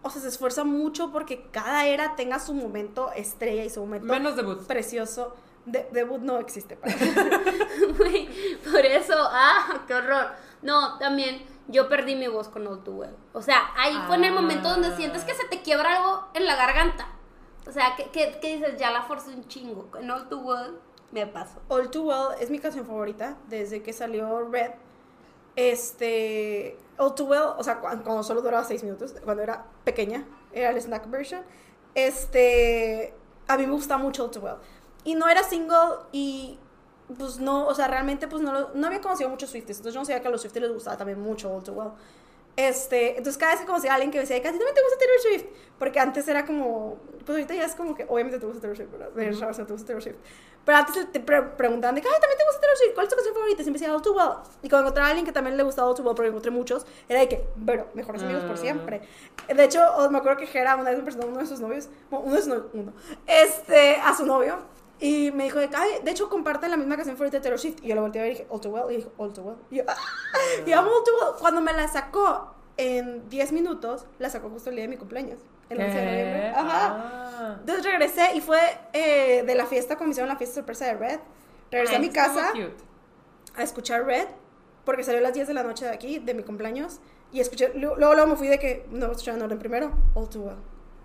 o sea, se esfuerza mucho porque cada era tenga su momento estrella y su momento Menos debut. precioso. De, debut no existe para mí. Por eso, ah, qué horror. No, también yo perdí mi voz con All Too Well. O sea, ahí fue en el momento donde sientes que se te quiebra algo en la garganta. O sea, que, que, que dices, ya la forcé un chingo. Con All Too Well me pasó. All Too Well es mi canción favorita desde que salió Red. Este. All Too Well, o sea, cuando, cuando solo duraba 6 minutos, cuando era pequeña, era el snack version. Este. A mí me gusta mucho All Too Well. Y no era single y. Pues no, o sea, realmente pues no, lo- no había conocido muchos Swifties. Entonces yo no sabía que a los Swifties les gustaba también mucho All Too Well. Este, entonces cada vez que conocía a alguien que me decía, casi también te gusta Taylor Swift. Porque antes era como, pues ahorita ya es como que, obviamente te gusta Taylor Swift, ¿verdad? De razón te gusta Taylor Swift. Pero antes te pre- preguntaban de ay, también te gusta Taylor Swift, ¿cuál es tu canción favorita? Y siempre decía All Too Well. Y cuando encontraba a alguien que también le gustaba All Too Well, porque encontré muchos, era de que, pero, mejores amigos por Ah. siempre. De hecho, me acuerdo que Jera una vez me presentó a uno de sus novios, bueno, uno de sus novios, uno, este, a su novio. Y me dijo de que, ay, de hecho comparten la misma canción favorita de Taylor Swift. Y yo la volteé a ver y dije, All Too Well. Y dije, All Too Well. Y yo, y amo All Too Well. Cuando me la sacó en 10 minutos, la sacó justo el día de mi cumpleaños. El 11 de noviembre. Ajá. Ah. Entonces regresé y fue eh, de la fiesta, cuando hicieron la fiesta sorpresa de Red. Regresé a mi casa a escuchar Red, porque salió a las 10 de la noche de aquí, de mi cumpleaños. Y escuché, luego, luego me fui de que, no, escuché en orden primero, All Too Well,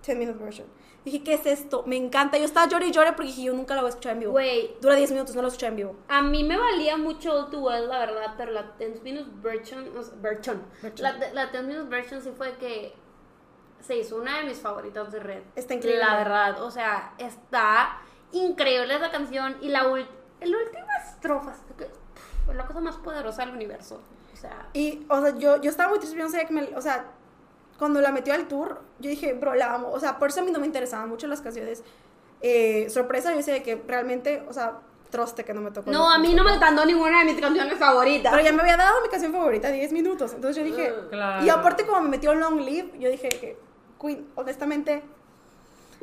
10 minute version. Dije, ¿qué es esto? Me encanta. Yo estaba llorando y llorando porque dije, yo nunca la voy a escuchar en vivo. Güey, Dura 10 minutos, no la escuché en vivo. a mí me valía mucho All Too Well, la verdad, pero la 10 Minutes version, o sea, version. Version. La, la 10 Minutes version sí fue que se hizo una de mis favoritas de Red. Está increíble. La verdad, o sea, está increíble esa canción y la, ul- la última estrofa es la cosa más poderosa del universo. O sea, Y, o sea, yo, yo estaba muy triste, yo no sabía que me, o sea, cuando la metió al tour, yo dije, bro, la amo. O sea, por eso a mí no me interesaban mucho las canciones. Eh, sorpresa, yo decía que realmente, o sea, troste que no me tocó. no, a mí no me cantó ninguna de mis canciones favoritas. Pero ya me había dado mi canción favorita, 10 minutos. Entonces yo dije, Claro. y aparte como me metió Long Live, yo dije que, Queen, honestamente,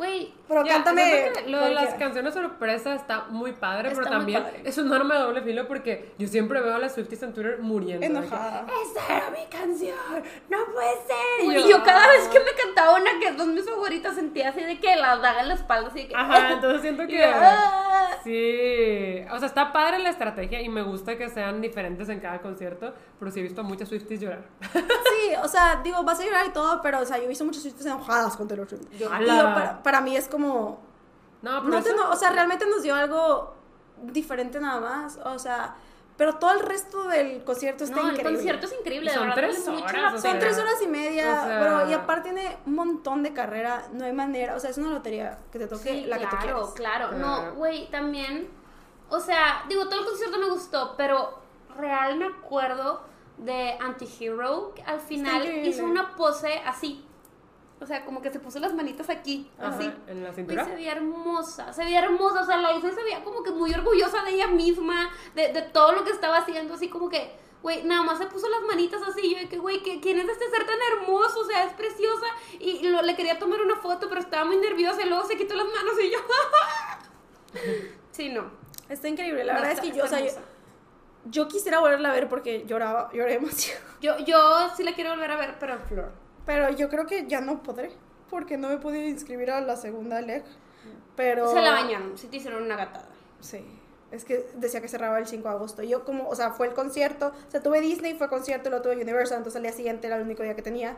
Güey, pero Ya, cántame. lo de las canciones sorpresa está muy padre, Está pero también padre. es un arma de doble filo porque yo siempre veo a las Swifties en Twitter muriendo. que, Enojada. Esa era mi canción, no puede ser. Y yo, cada vez que me cantaba una que son mis favoritas sentía así de que la daga en la espalda, así de que... Ajá, entonces siento que... "Ah". Sí, o sea, está padre la estrategia y me gusta que sean diferentes en cada concierto, pero sí he visto a muchas Swifties llorar. Sí, o sea, digo, vas a llorar y todo, pero, o sea, yo he visto muchas Swifties enojadas con Taylor Swift. Yo- Y Ala. yo, para, para mí es como, No, pero No te- eso- no, o sea, realmente nos dio algo diferente nada más. O sea, pero todo el resto del concierto está No, el increíble. concierto es increíble, son de verdad. tres mucho horas, la o Son sea, tres horas y media, o sea- y aparte tiene un montón de carrera, no hay manera, o sea, es una lotería que te toque Sí, la que tú quieras. claro. Claro. No, güey, también. O sea, digo, todo el concierto me gustó, pero real me acuerdo de Antihero, que al final hizo una pose así. O sea, como que se puso las manitas aquí, Ajá, así. en la Y cintura. se veía hermosa, se veía hermosa, o sea, la hizo y se veía como que muy orgullosa de ella misma, de, de todo lo que estaba haciendo, así como que, güey, nada más se puso las manitas así, y yo de que, güey, ¿qué- ¿quién es este ser tan hermoso? O sea, es preciosa, y lo- le quería tomar una foto, pero estaba muy nerviosa, y luego se quitó las manos y yo, sí, no. Está increíble, la No, verdad está- es que yo, o sea, yo. Yo quisiera volverla a ver porque lloraba, lloré demasiado. Yo, yo sí la quiero volver a ver, pero en flor. Pero yo creo que ya no podré, porque no me podido inscribir a la segunda leg. Pero... Se la bañaron, sí te hicieron una gatada. Sí. Es que decía que cerraba el 5 de agosto. Yo como, o sea, fue el concierto. O sea, tuve Disney, fue concierto, lo tuve Universal, entonces al día siguiente era el único día que tenía.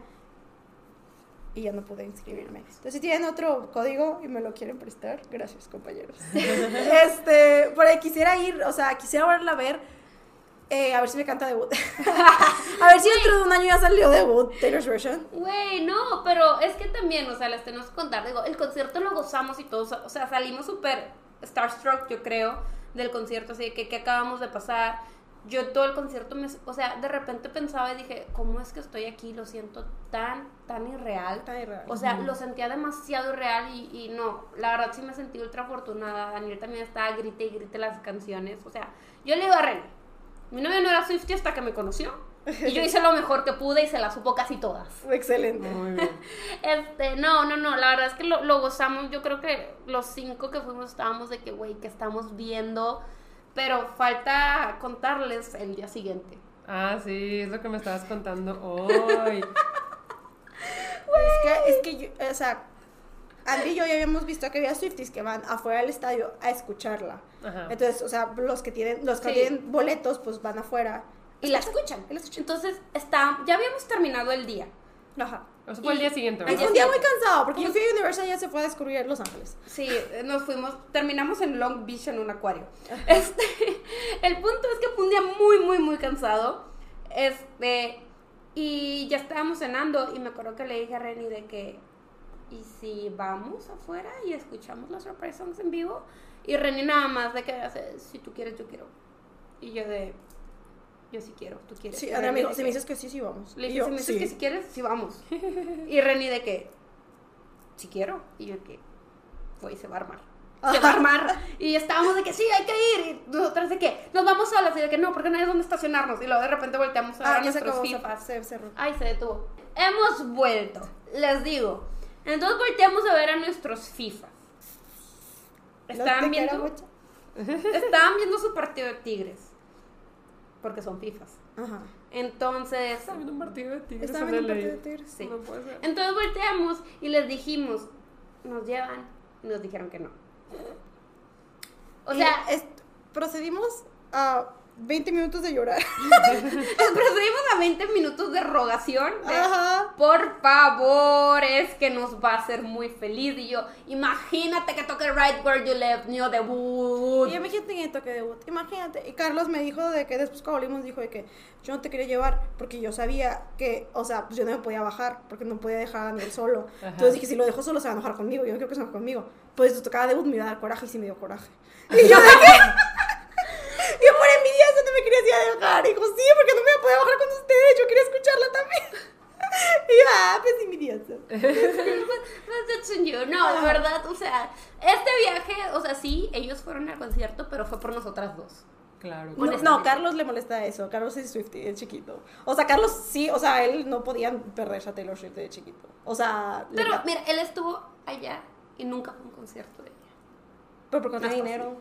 Y ya no pude inscribirme. Entonces si tienen otro código y me lo quieren prestar, gracias compañeros. este, por ahí quisiera ir, o sea, quisiera volverla a ver. Eh, a ver si me canta debut. a ver si dentro de un año ya salió debut, Taylor's version. Güey, no, pero es que también, o sea, les tenemos que contar, digo, el concierto lo gozamos y todos, o sea, salimos súper starstruck, yo creo, del concierto, así de que, que acabamos de pasar. Yo todo el concierto, me, o sea, de repente pensaba y dije, ¿cómo es que estoy aquí? Lo siento tan, tan irreal. Tan irreal. O sea, lo sentía demasiado irreal y, y no, la verdad sí me sentí ultra afortunada. Daniel también estaba grite y grite las canciones. O sea, yo le digo a Ren, mi novia no era Swiftie hasta que me conoció. Y yo hice lo mejor que pude y se las supo casi todas. Excelente. Muy bien. Este, no, no, no, la verdad es que lo, lo gozamos. Yo creo que los cinco que fuimos estábamos de que, güey, que estamos viendo. Pero falta contarles el día siguiente. Ah, sí, es lo que me estabas contando hoy. Es que, es que yo, o sea, Andy y yo ya habíamos visto que había Swifties que van afuera del estadio a escucharla. Entonces, o sea, los que tienen, los que Sí. tienen boletos, pues van afuera. Y la escuchan. Y la escuchan. Entonces, está, ya habíamos terminado el día. Ajá. Eso fue el día siguiente, ¿verdad? fue un día muy cansado, porque yo fui a Universal y ya se fue a descubrir Los Ángeles. Sí, eh, nos fuimos, terminamos en Long Beach en un acuario. Este, el punto es que fue un día muy, muy, muy cansado. Este, y ya estábamos cenando y me acuerdo que le dije a Reni de que, ¿y si vamos afuera y escuchamos los surprise songs en vivo? Y Reni nada más de que hace, si tú quieres, yo quiero. Y yo de, yo sí quiero, tú quieres. Sí, Ana Reni me dijo, de si me dices que sí, sí vamos. le dije, yo, si me dices sí. que si quieres, sí vamos. Y Reni de que, si quiero. Y yo que, güey, se va a armar. Se va a armar. Y estábamos de que sí, hay que ir. Y nosotras de que, nos vamos solas. Y de que no, porque no hay dónde estacionarnos. Y luego de repente volteamos a ver Ah, a nuestros fifas. se cerró. Ay, se detuvo. Hemos vuelto. Les digo. Entonces volteamos a ver a nuestros fifas. Estaban viendo, mucho. estaban viendo su partido de tigres. Porque son fifas. Ajá. Entonces, Estaba viendo un partido de tigres Estaba en en un partido de tigres. Sí. No puede ser. Entonces volteamos y les dijimos, nos llevan. Y nos dijeron que no. O Y sea, es- procedimos a 20 minutos de llorar. procedimos a 20 minutos de rogación. de, Ajá. Por favor, es que nos va a hacer muy feliz. Y yo, imagínate que toque Right Where You Left, New Debut. Y imagínate que toque debut, imagínate. Y Carlos me dijo de que después cuando volvimos dijo de que yo no te quería llevar porque yo sabía que, o sea, pues yo no me podía bajar porque no podía dejar a Daniel solo. Ajá. Entonces dije, si lo dejo solo se va a enojar conmigo, yo no quiero que se enoje conmigo. Pues tocaba debut me iba a dar coraje y sí me dio coraje. Y yo de que... yo por envidiosa no a dejar. Y dijo, sí, porque no me podía bajar con ustedes, yo quería escucharla también. Y yo, ah, pues envidiosa. Pues, you. No, la verdad, o sea, este viaje, o sea, sí, ellos fueron al concierto, pero fue por nosotras dos. Claro. No, Honestamente. no, Carlos le molesta eso. Carlos es Swifty, es chiquito. O sea, Carlos sí, o sea, él no podía perderse a Taylor Swift de chiquito. O sea, le- Pero mira, él estuvo allá y nunca fue a un concierto de ella. pero porque no tenía fácil.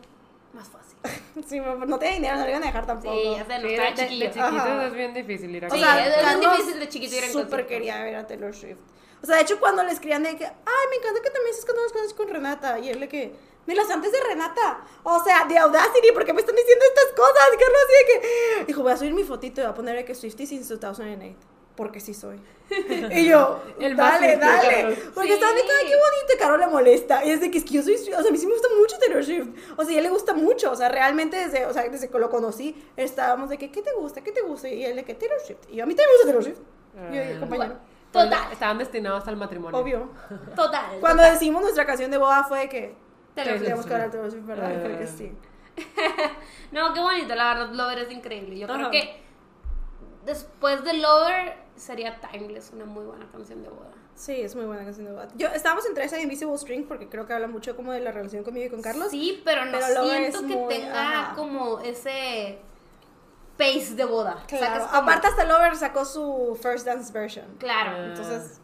Más fácil. Sí, pero no tenía dinero, no le iban a dejar tampoco. Sí, ya sé, no Sí, estaba de, de- chiquillo. chiquitos Ajá. es bien difícil ir a O Sí, sea, es bien difícil de chiquito ir súper conciertos. quería ver a Taylor Swift. O sea, de hecho, cuando le escribían de que, ay, me encanta que también estés cantando las canciones con Renata. Y él de que, me las antes de Renata. O sea, de Audacity, ¿por qué me están diciendo estas cosas? Carlos así de que, dijo, voy a subir mi fotito y voy a poner de que Swifty since 2008. Porque sí soy. Y yo, El dale, de dale. Porque estaban de que, ay, qué bonito, y Carol le molesta. Y es de que es que yo soy, o sea, a mí sí me gusta mucho Taylor Swift. O sea, a él le gusta mucho. O sea, realmente desde, o sea, desde que lo conocí, estábamos de que, ¿qué te gusta? ¿Qué te gusta? Y él de que, Taylor Swift. Y yo, a mí también me gusta Taylor Swift. Y yo, Ah. compañero, Total. Estaban destinados al matrimonio. obvio. Total. Cuando total. decimos nuestra canción de boda fue de que, Sí, sí. que hablar de Taylor Swift, ¿verdad? De que sí. No, qué bonito, la verdad, Lover es increíble. Yo creo que después de Lover sería Timeless, una muy buena canción de boda. Sí, es muy buena canción de boda. Yo, estábamos entre esa y Invisible String porque creo que habla mucho como de la relación conmigo y con Carlos. Sí, pero no Pero siento es que muy- tenga ajá. como ese pace de boda. O sea, que Claro. como- Aparte hasta Lover sacó su First Dance version. Claro. Ah. Entonces,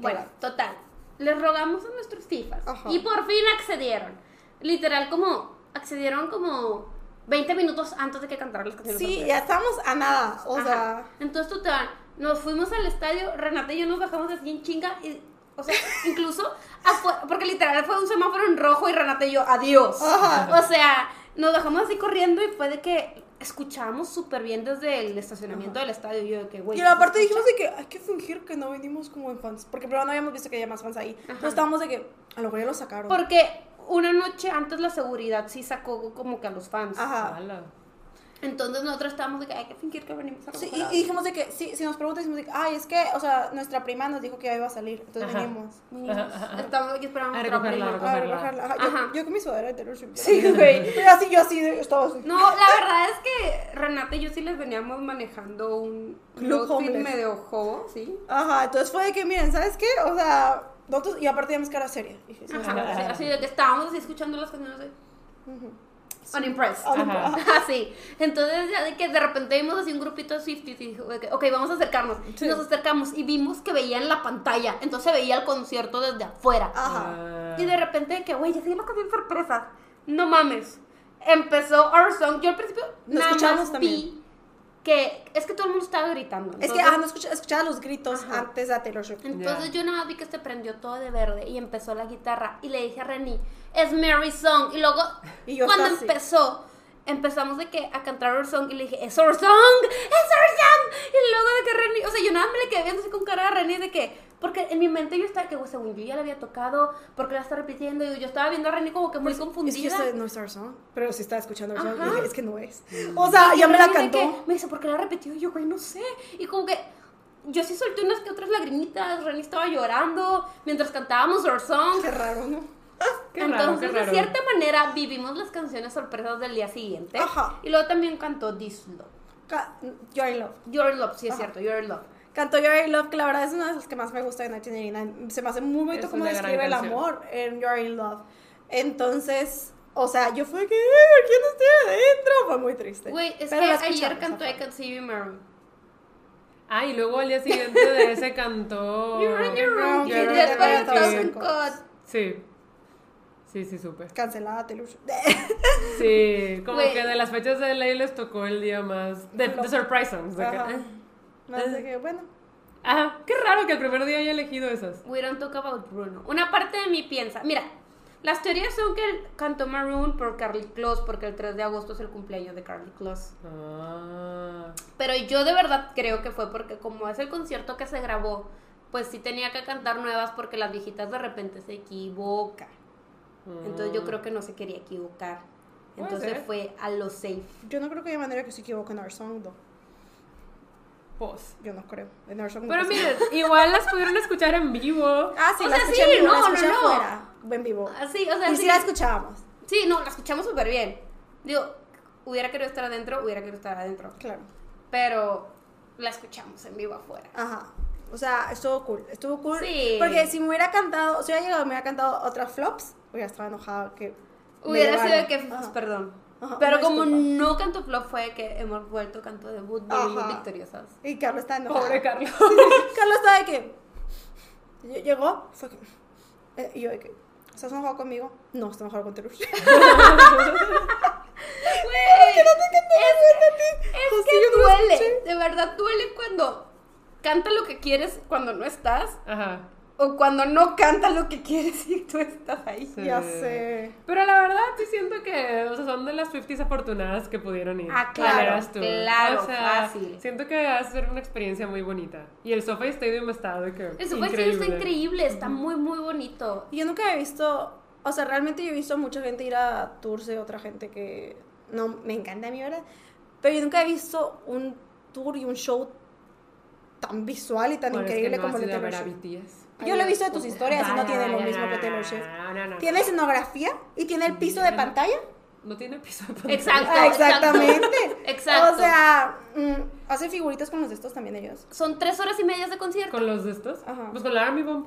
Bueno, total. Les rogamos a nuestros fifas. Ajá. Y por fin accedieron. Literal, como accedieron como 20 minutos antes de que cantaran las canciones. sí, ya estamos a nada. O Ajá. sea, Entonces, total, nos fuimos al estadio, Renata y yo nos bajamos así en chinga y, o sea, incluso porque literal fue un semáforo en rojo y Renata y yo, adiós. Ajá. O sea, nos bajamos así corriendo y fue de que escuchábamos súper bien desde el estacionamiento del estadio y yo de que, güey. y ¿sí se aparte dijimos de que hay que fingir que no venimos como en fans. Porque primero no habíamos visto que había más fans ahí. Entonces estábamos de que a lo mejor ya lo sacaron. Porque una noche antes la seguridad sí sacó como que a los fans. Ajá. Ala. Entonces nosotros estábamos de que hay que fingir que venimos a Sí, y, y dijimos de que, sí, si nos preguntan, decimos de que, ay, es que, o sea, nuestra prima nos dijo que ya iba a salir. Entonces Ajá. venimos. Venimos. Estamos aquí esperando A a recogerla, a Recogerla. Ajá, Ajá. Yo, yo con mi sudadera de Taylor Swift. Sí, güey. Pero así, yo así, estaba así. No, la verdad es que Renata y yo sí les veníamos manejando un Look outfit medio jobo, ¿sí? Ajá, entonces fue de que, miren, ¿sabes qué? O sea, nosotros, y aparte teníamos cara seria. Dije, sí, Ajá, sí, así, así de que estábamos así escuchando las canciones de Ujú. Unimpressed. Ajá. Así. Entonces, ya de que de repente vimos así un grupito de Swifties y que, ok, vamos a acercarnos. Sí. Y nos acercamos y vimos que veían la pantalla. Entonces se veía el concierto desde afuera. Ajá. Ah. Y de repente, de que, güey, ya siguen las canciones sorpresas. No mames. Empezó Our Song. Yo al principio Lo nada escuchamos más también. vi que es que todo el mundo estaba gritando. Es que, ajá, no escucha- escuchaba los gritos Ajá. antes de Taylor Swift. Entonces yo nada más vi que se prendió todo de verde y empezó la guitarra y le dije a Reni, es Mary Song. Y luego Y yo cuando empezó, empezamos de que a cantar Our Song y le dije, es Our Song, es Our Song. Y luego de que Reni, o sea, yo nada más me le quedé viendo así con cara a Reni de que, porque en mi mente yo estaba que, güey, según yo ya la había tocado, porque la está repitiendo y yo estaba viendo a Reni como que muy Es que confundida. ese no es our song, pero sí estaba escuchando our song. Ajá. Y dije, es que no es. O sea, ya me la cantó. que- me dice, ¿por qué la repetió? Y yo, güey, no sé. Y como que yo sí solté unas que otras lagrimitas, Reni estaba llorando mientras cantábamos Our Song. Qué raro, ¿no? Qué raro, Entonces, qué de raro. cierta manera, vivimos las canciones sorpresas del día siguiente. Ajá. Y luego también cantó This Love. Ca- in Love. Your Love, sí es Ajá. cierto, Your Love. Cantó You're in Love, que la verdad es una de las que más me gusta de 1989. Se me hace muy bonito cómo describe el amor en You're in Love. Entonces, o sea, yo fue que, "Eh, ¿quién estoy adentro? Fue muy triste. Güey, es Pero que ayer cantó I. Can See You Maroon. Ah, y luego al día siguiente de ese cantó. You're in your room, You're your room, sí. cuts. Sí. Sí, sí, supe. Cancelada Swift. Sí, como que de las fechas de ley les tocó el día más. De, de surprise songs. de que- Más de que, bueno. Ajá, qué raro que el primer día haya elegido esas. We don't talk about Bruno. Una parte de mí piensa, mira, las teorías son que él cantó Maroon por Carly Close, porque el 3 de agosto es el cumpleaños de Carly Close. Ah. Pero yo de verdad creo que fue porque como es el concierto que se grabó, pues sí tenía que cantar nuevas porque las viejitas de repente se equivocan. Entonces yo creo que no se quería equivocar. Entonces fue a lo safe. Yo no creo que haya manera que se equivoque en Our Song, though. Pues. Yo no creo. No Pero miren, igual las pudieron escuchar en vivo. Ah, sí, O la sea, escuché sí, en vivo, la no, escuché no, no. afuera, en vivo. Así, o sea, Y sí, sí la escuchábamos, sí, no, la escuchamos súper bien. Digo, hubiera querido estar adentro, hubiera querido estar adentro. claro. Pero la escuchamos en vivo afuera. Ajá. O sea, estuvo cool. Estuvo cool. Sí. Porque si me hubiera cantado, si hubiera llegado y me hubiera cantado otras flops, hubiera estado enojada que. Hubiera sido que, Ajá. perdón. Pero como disculpa. no cantó flop fue que hemos vuelto canto debut, volvimos Ajá. victoriosas. Y Carlos está enojado. Pobre Carlos. Carlos estaba de que. lle- Llegó, fue que. eh, Y yo de que. ¿Estás enojado conmigo? No, estoy enojado con. Güey, es, es que duele, de verdad duele cuando canta lo que quieres cuando no estás Ajá. O cuando no cantas lo que quieres y tú estás ahí. Sí. Ya sé. Pero la verdad sí siento que, o sea, son de las 50 afortunadas que pudieron ir. Ah, claro, claro, o sea, fácil. Siento que va a ser una experiencia muy bonita. Y el SoFi Stadium está de que Eso fue está increíble, está muy, muy bonito. Yo nunca he visto, o sea, realmente yo he visto mucha gente ir a tours de otra gente que no me encanta a mí, ¿verdad? Pero yo nunca he visto un tour y un show tan visual y tan Bueno, es que increíble no como el de Yo lo he visto de tus historias y no tiene lo mismo que Taylor Swift. Tiene escenografía y tiene el piso de pantalla. No tiene piso de pantalla. Exacto. Ah, exactamente. Exacto. O sea, mm, hace figuritas con los de estos también ellos. Son tres horas y media de concierto. ¿Con los de estos? Ajá. Pues con la Army Bomb.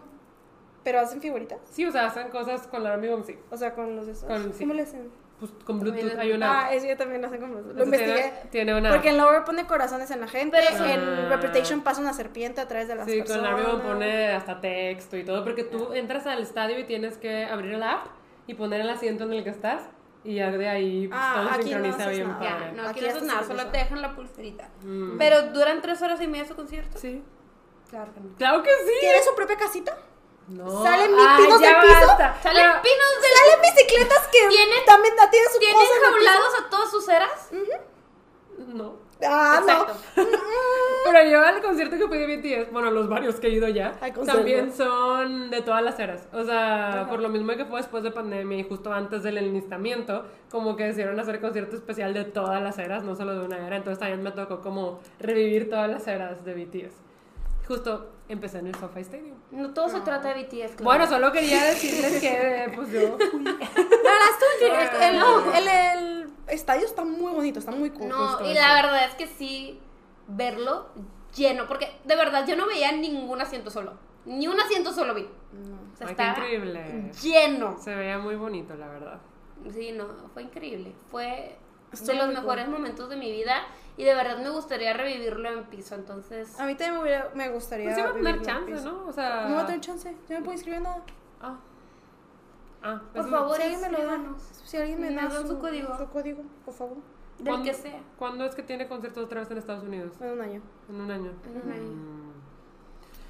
Pero hacen figuritas. Sí, o sea, hacen cosas con la Army Bomb, sí. O sea, con los de estos. Con- sí. ¿Cómo le hacen? Pues con Bluetooth También hay una. Ah, eso yo también lo hacen con los Lo investigué. Tiene, una. Porque en Lover pone corazones en la gente. Pero en Ah. Reputation pasa una serpiente a través de las Sí, con personas. la Army Bomb pone hasta texto y todo. Porque tú entras al estadio y tienes que abrir el app y poner el asiento en el que estás. Y ya de ahí pues, Ah, todo aquí no sincroniza haces bien nada. Ya, no, Aquí aquí no haces nada, solo te dejan la pulserita. Mm. Pero duran tres horas y media su concierto. Sí. Claro que no. Claro que sí. ¿Tiene su propia casita? No. ¿Salen Ay, pinos del piso? basta. Salen Pero- pinos del Salen bicicletas que ¿Tiene- también tienen su ¿Tienen jaulados a todas sus eras? No. Ah, Exacto. Pero yo al concierto que fui de BTS, bueno, los varios que he ido ya, Ay, también son de todas las eras. O sea, por lo mismo que fue después de pandemia y justo antes del enlistamiento, como que decidieron hacer concierto especial de todas las eras, no solo de una era. Entonces también me tocó como revivir todas las eras de BTS. Justo empecé en el SoFi Stadium. No todo se trata de BTS. claro. Bueno, solo quería decirles que, pues yo. Verdad estuvo increíble. El, el, el estadio está muy bonito, está muy cool. No, y la verdad es que sí, verlo lleno, porque de verdad yo no veía ningún asiento solo. Ni un asiento solo vi. O sea, Ay, qué increíble. lleno. Se veía muy bonito, la verdad. Sí, no, fue increíble. Fue De los mejores momentos de mi vida y de verdad me gustaría revivirlo en piso. Entonces, A mí también me, hubiera- me gustaría. Pues iba a tener en chance. ¿no? O sea. No va a tener chance. Yo no puedo inscribir nada. Ah. Ah, por eso- favor, Si alguien me lo da. Si alguien me Me da su, su código. su código, por favor. Del ¿Cuándo- que sea. ¿Cuándo es que tiene conciertos otra vez en Estados Unidos? En un año. En un año. En un año. Mm.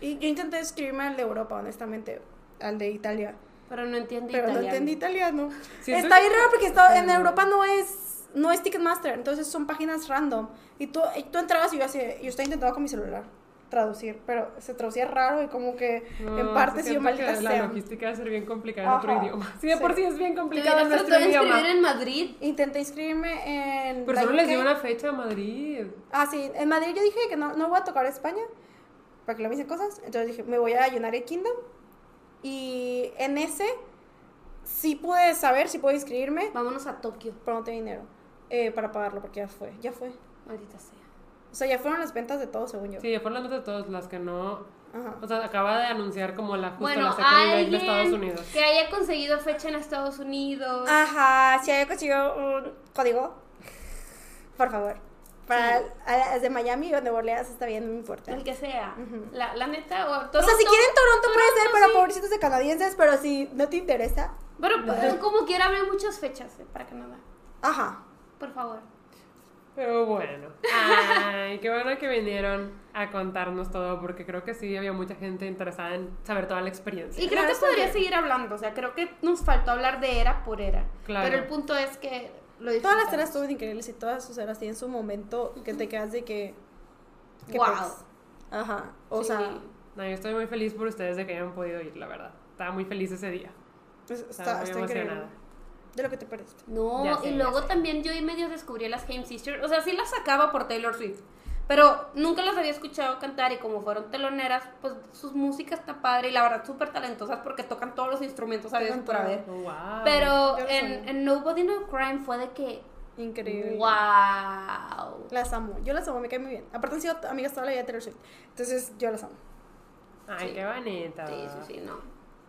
Y yo intenté escribirme al de Europa, honestamente. Al de Italia. Pero no entiendo Pero no italiano. entendí italiano. Siento Está bien raro porque está- en Europa no es, no es Ticketmaster, entonces son páginas random. Y tú, y tú entrabas y yo así, yo estaba intentando con mi celular traducir, pero se traducía raro y como que No, en partes y yo siento que maldita La sea. logística va a ser bien complicada en otro idioma. Sí, de por sí es bien hubieras en nuestro de idioma. inscribir en Madrid. Intenté inscribirme en... Pero solo les dio una fecha a Madrid. Ah, sí, en Madrid yo dije que no, no voy a tocar España para que lo me dicen cosas. Entonces dije, me voy a United Kingdom. Y en ese sí pude saber, sí pude inscribirme, Vámonos a Tokio. pero no dinero eh, para pagarlo porque ya fue, ya fue. Maldita sea. O sea, ya fueron las ventas de todo, según yo. Sí, fueron las notas de todas las que no. Ajá. O sea, acaba de anunciar como la justo Bueno, la second de alguien Estados Unidos. que haya conseguido fecha en Estados Unidos. Ajá, si haya conseguido un código, por favor. Para a las de Miami o de Orleans está bien, no me importa. El que sea. la, la neta, o O sea, si Toronto. quieren Toronto puede ser, pero sí. pobrecitos de canadienses, pero si no te interesa, Pero pues, como quiera, habrá muchas fechas eh, para Canadá. ajá. Por favor. Pero bueno. Ay, qué bueno que vinieron a contarnos todo, porque creo que sí había mucha gente interesada en saber toda la experiencia. Y creo Claro, que podría bien. seguir hablando. O sea, creo que nos faltó hablar de era por era. Claro. Pero el punto es que lo Todas las eras estuvieron increíbles y todas sus eras tienen su momento que te quedas de que. que Wow. pues, ajá. O Sí. sea, No, yo estoy muy feliz por ustedes de que hayan podido ir, la verdad. Estaba muy feliz ese día. pues, Estaba está, muy está increíble. De lo que te perdiste. No, sé, y luego también yo y medio descubrí a las Game Sisters. O sea, sí las sacaba por Taylor Swift. Pero nunca las había escuchado cantar y como fueron teloneras, pues sus música está padre y la verdad súper talentosas porque tocan todos los instrumentos habidos Tocan por haber. Oh, wow. Pero en, Nobody No Crime fue de que, Increíble. wow. Las amo. Yo las amo, me caen muy bien. Aparte han sido amigas toda la vida de Taylor Swift. Entonces, yo las amo. Ay, Sí. qué bonito. Sí, sí, sí, no.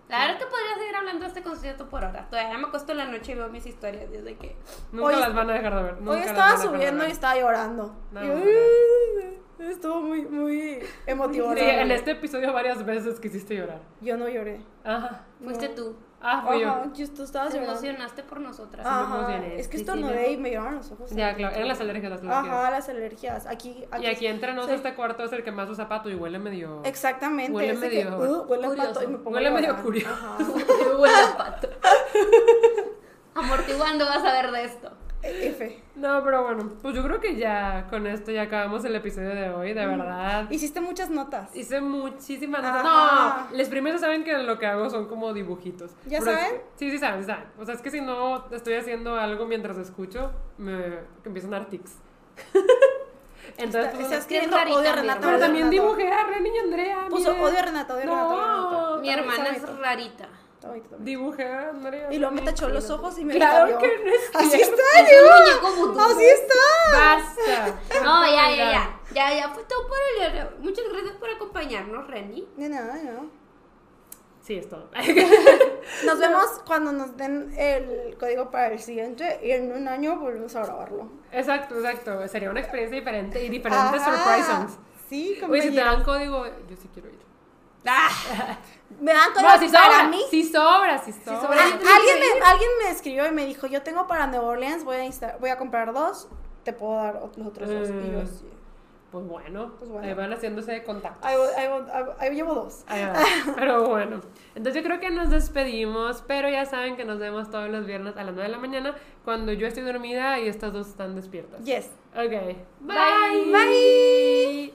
La verdad es que podría seguir hablando de este concierto por ahora. Todavía me acuesto en la noche y veo mis historias desde que... Nunca Hoy- las van a dejar de ver. nunca Hoy las estaba van a dejar de subiendo ver. y estaba llorando. No, Y. "Uh", estuvo muy, muy emotivo. Sí, en este episodio varias veces quisiste llorar. Yo no lloré. Ajá. Fuiste No. tú. Ah, fui Ajá, yo. tú estabas Te llorando. emocionaste por nosotras. Me Ajá, emocioné. es que Sí, sí, estornudé y me lloraron los ojos. Ya, claro, eran las alergias, las alergias. Ajá, las alergias. Aquí, Y aquí entre nosotros sí. este cuarto es el que más usa pato y huele medio... Exactamente. Huele de que, medio uh, huele curioso. pato y me pongo Huele medio curioso. Ajá. Huele a pato. Amortiguando vas a ver de esto. F. No, pero bueno, pues yo creo que ya con esto ya acabamos el episodio de hoy, de verdad. Hiciste muchas notas. Hice muchísimas Ajá. No, les primeros saben que lo que hago son como dibujitos. ¿Ya Pero es- saben? sí, sí saben, sí saben. O sea, es que si no estoy haciendo algo mientras escucho, me que empiezan a dar tics. Entonces, Está, pues, está escribiendo rarita, odio a Renata. pero también Renata. dibujé a Ren y Andrea. Puso odio a Renata, odio a Renata, Mi hermana es rarita. Dibujé a Andrea. Y luego me tachó los ojos y me Claro que no es Así cierto. está, vudú. Así está. Basta. No, ya, ya, ya. Ya, ya fue todo por el. Muchas gracias por acompañarnos, Reni. De nada, no. Sí, es todo. Nos vemos cuando nos den el código para el siguiente y en un año volvemos a grabarlo. exacto, exacto. Sería una experiencia diferente y diferentes Ajá. surprise songs. Sí, Oye, si te dan código, yo sí quiero ir. Me dan todo No, si para sobra, mí. si sobra, si sobra. sobra. Al- Yo también alguien, me, alguien me escribió y me dijo, yo tengo para Nueva Orleans, voy a, insta- voy a comprar dos, te puedo dar los otros dos. Y yo Mm. sí. Pues bueno, Pues bueno. ahí van haciéndose contactos. Ahí, ahí llevo dos. Ahí. Pero bueno, entonces yo creo que nos despedimos, pero ya saben que nos vemos todos los viernes a las 9 de la mañana cuando yo estoy dormida y estas dos están despiertas. Yes. Ok. Bye. Bye.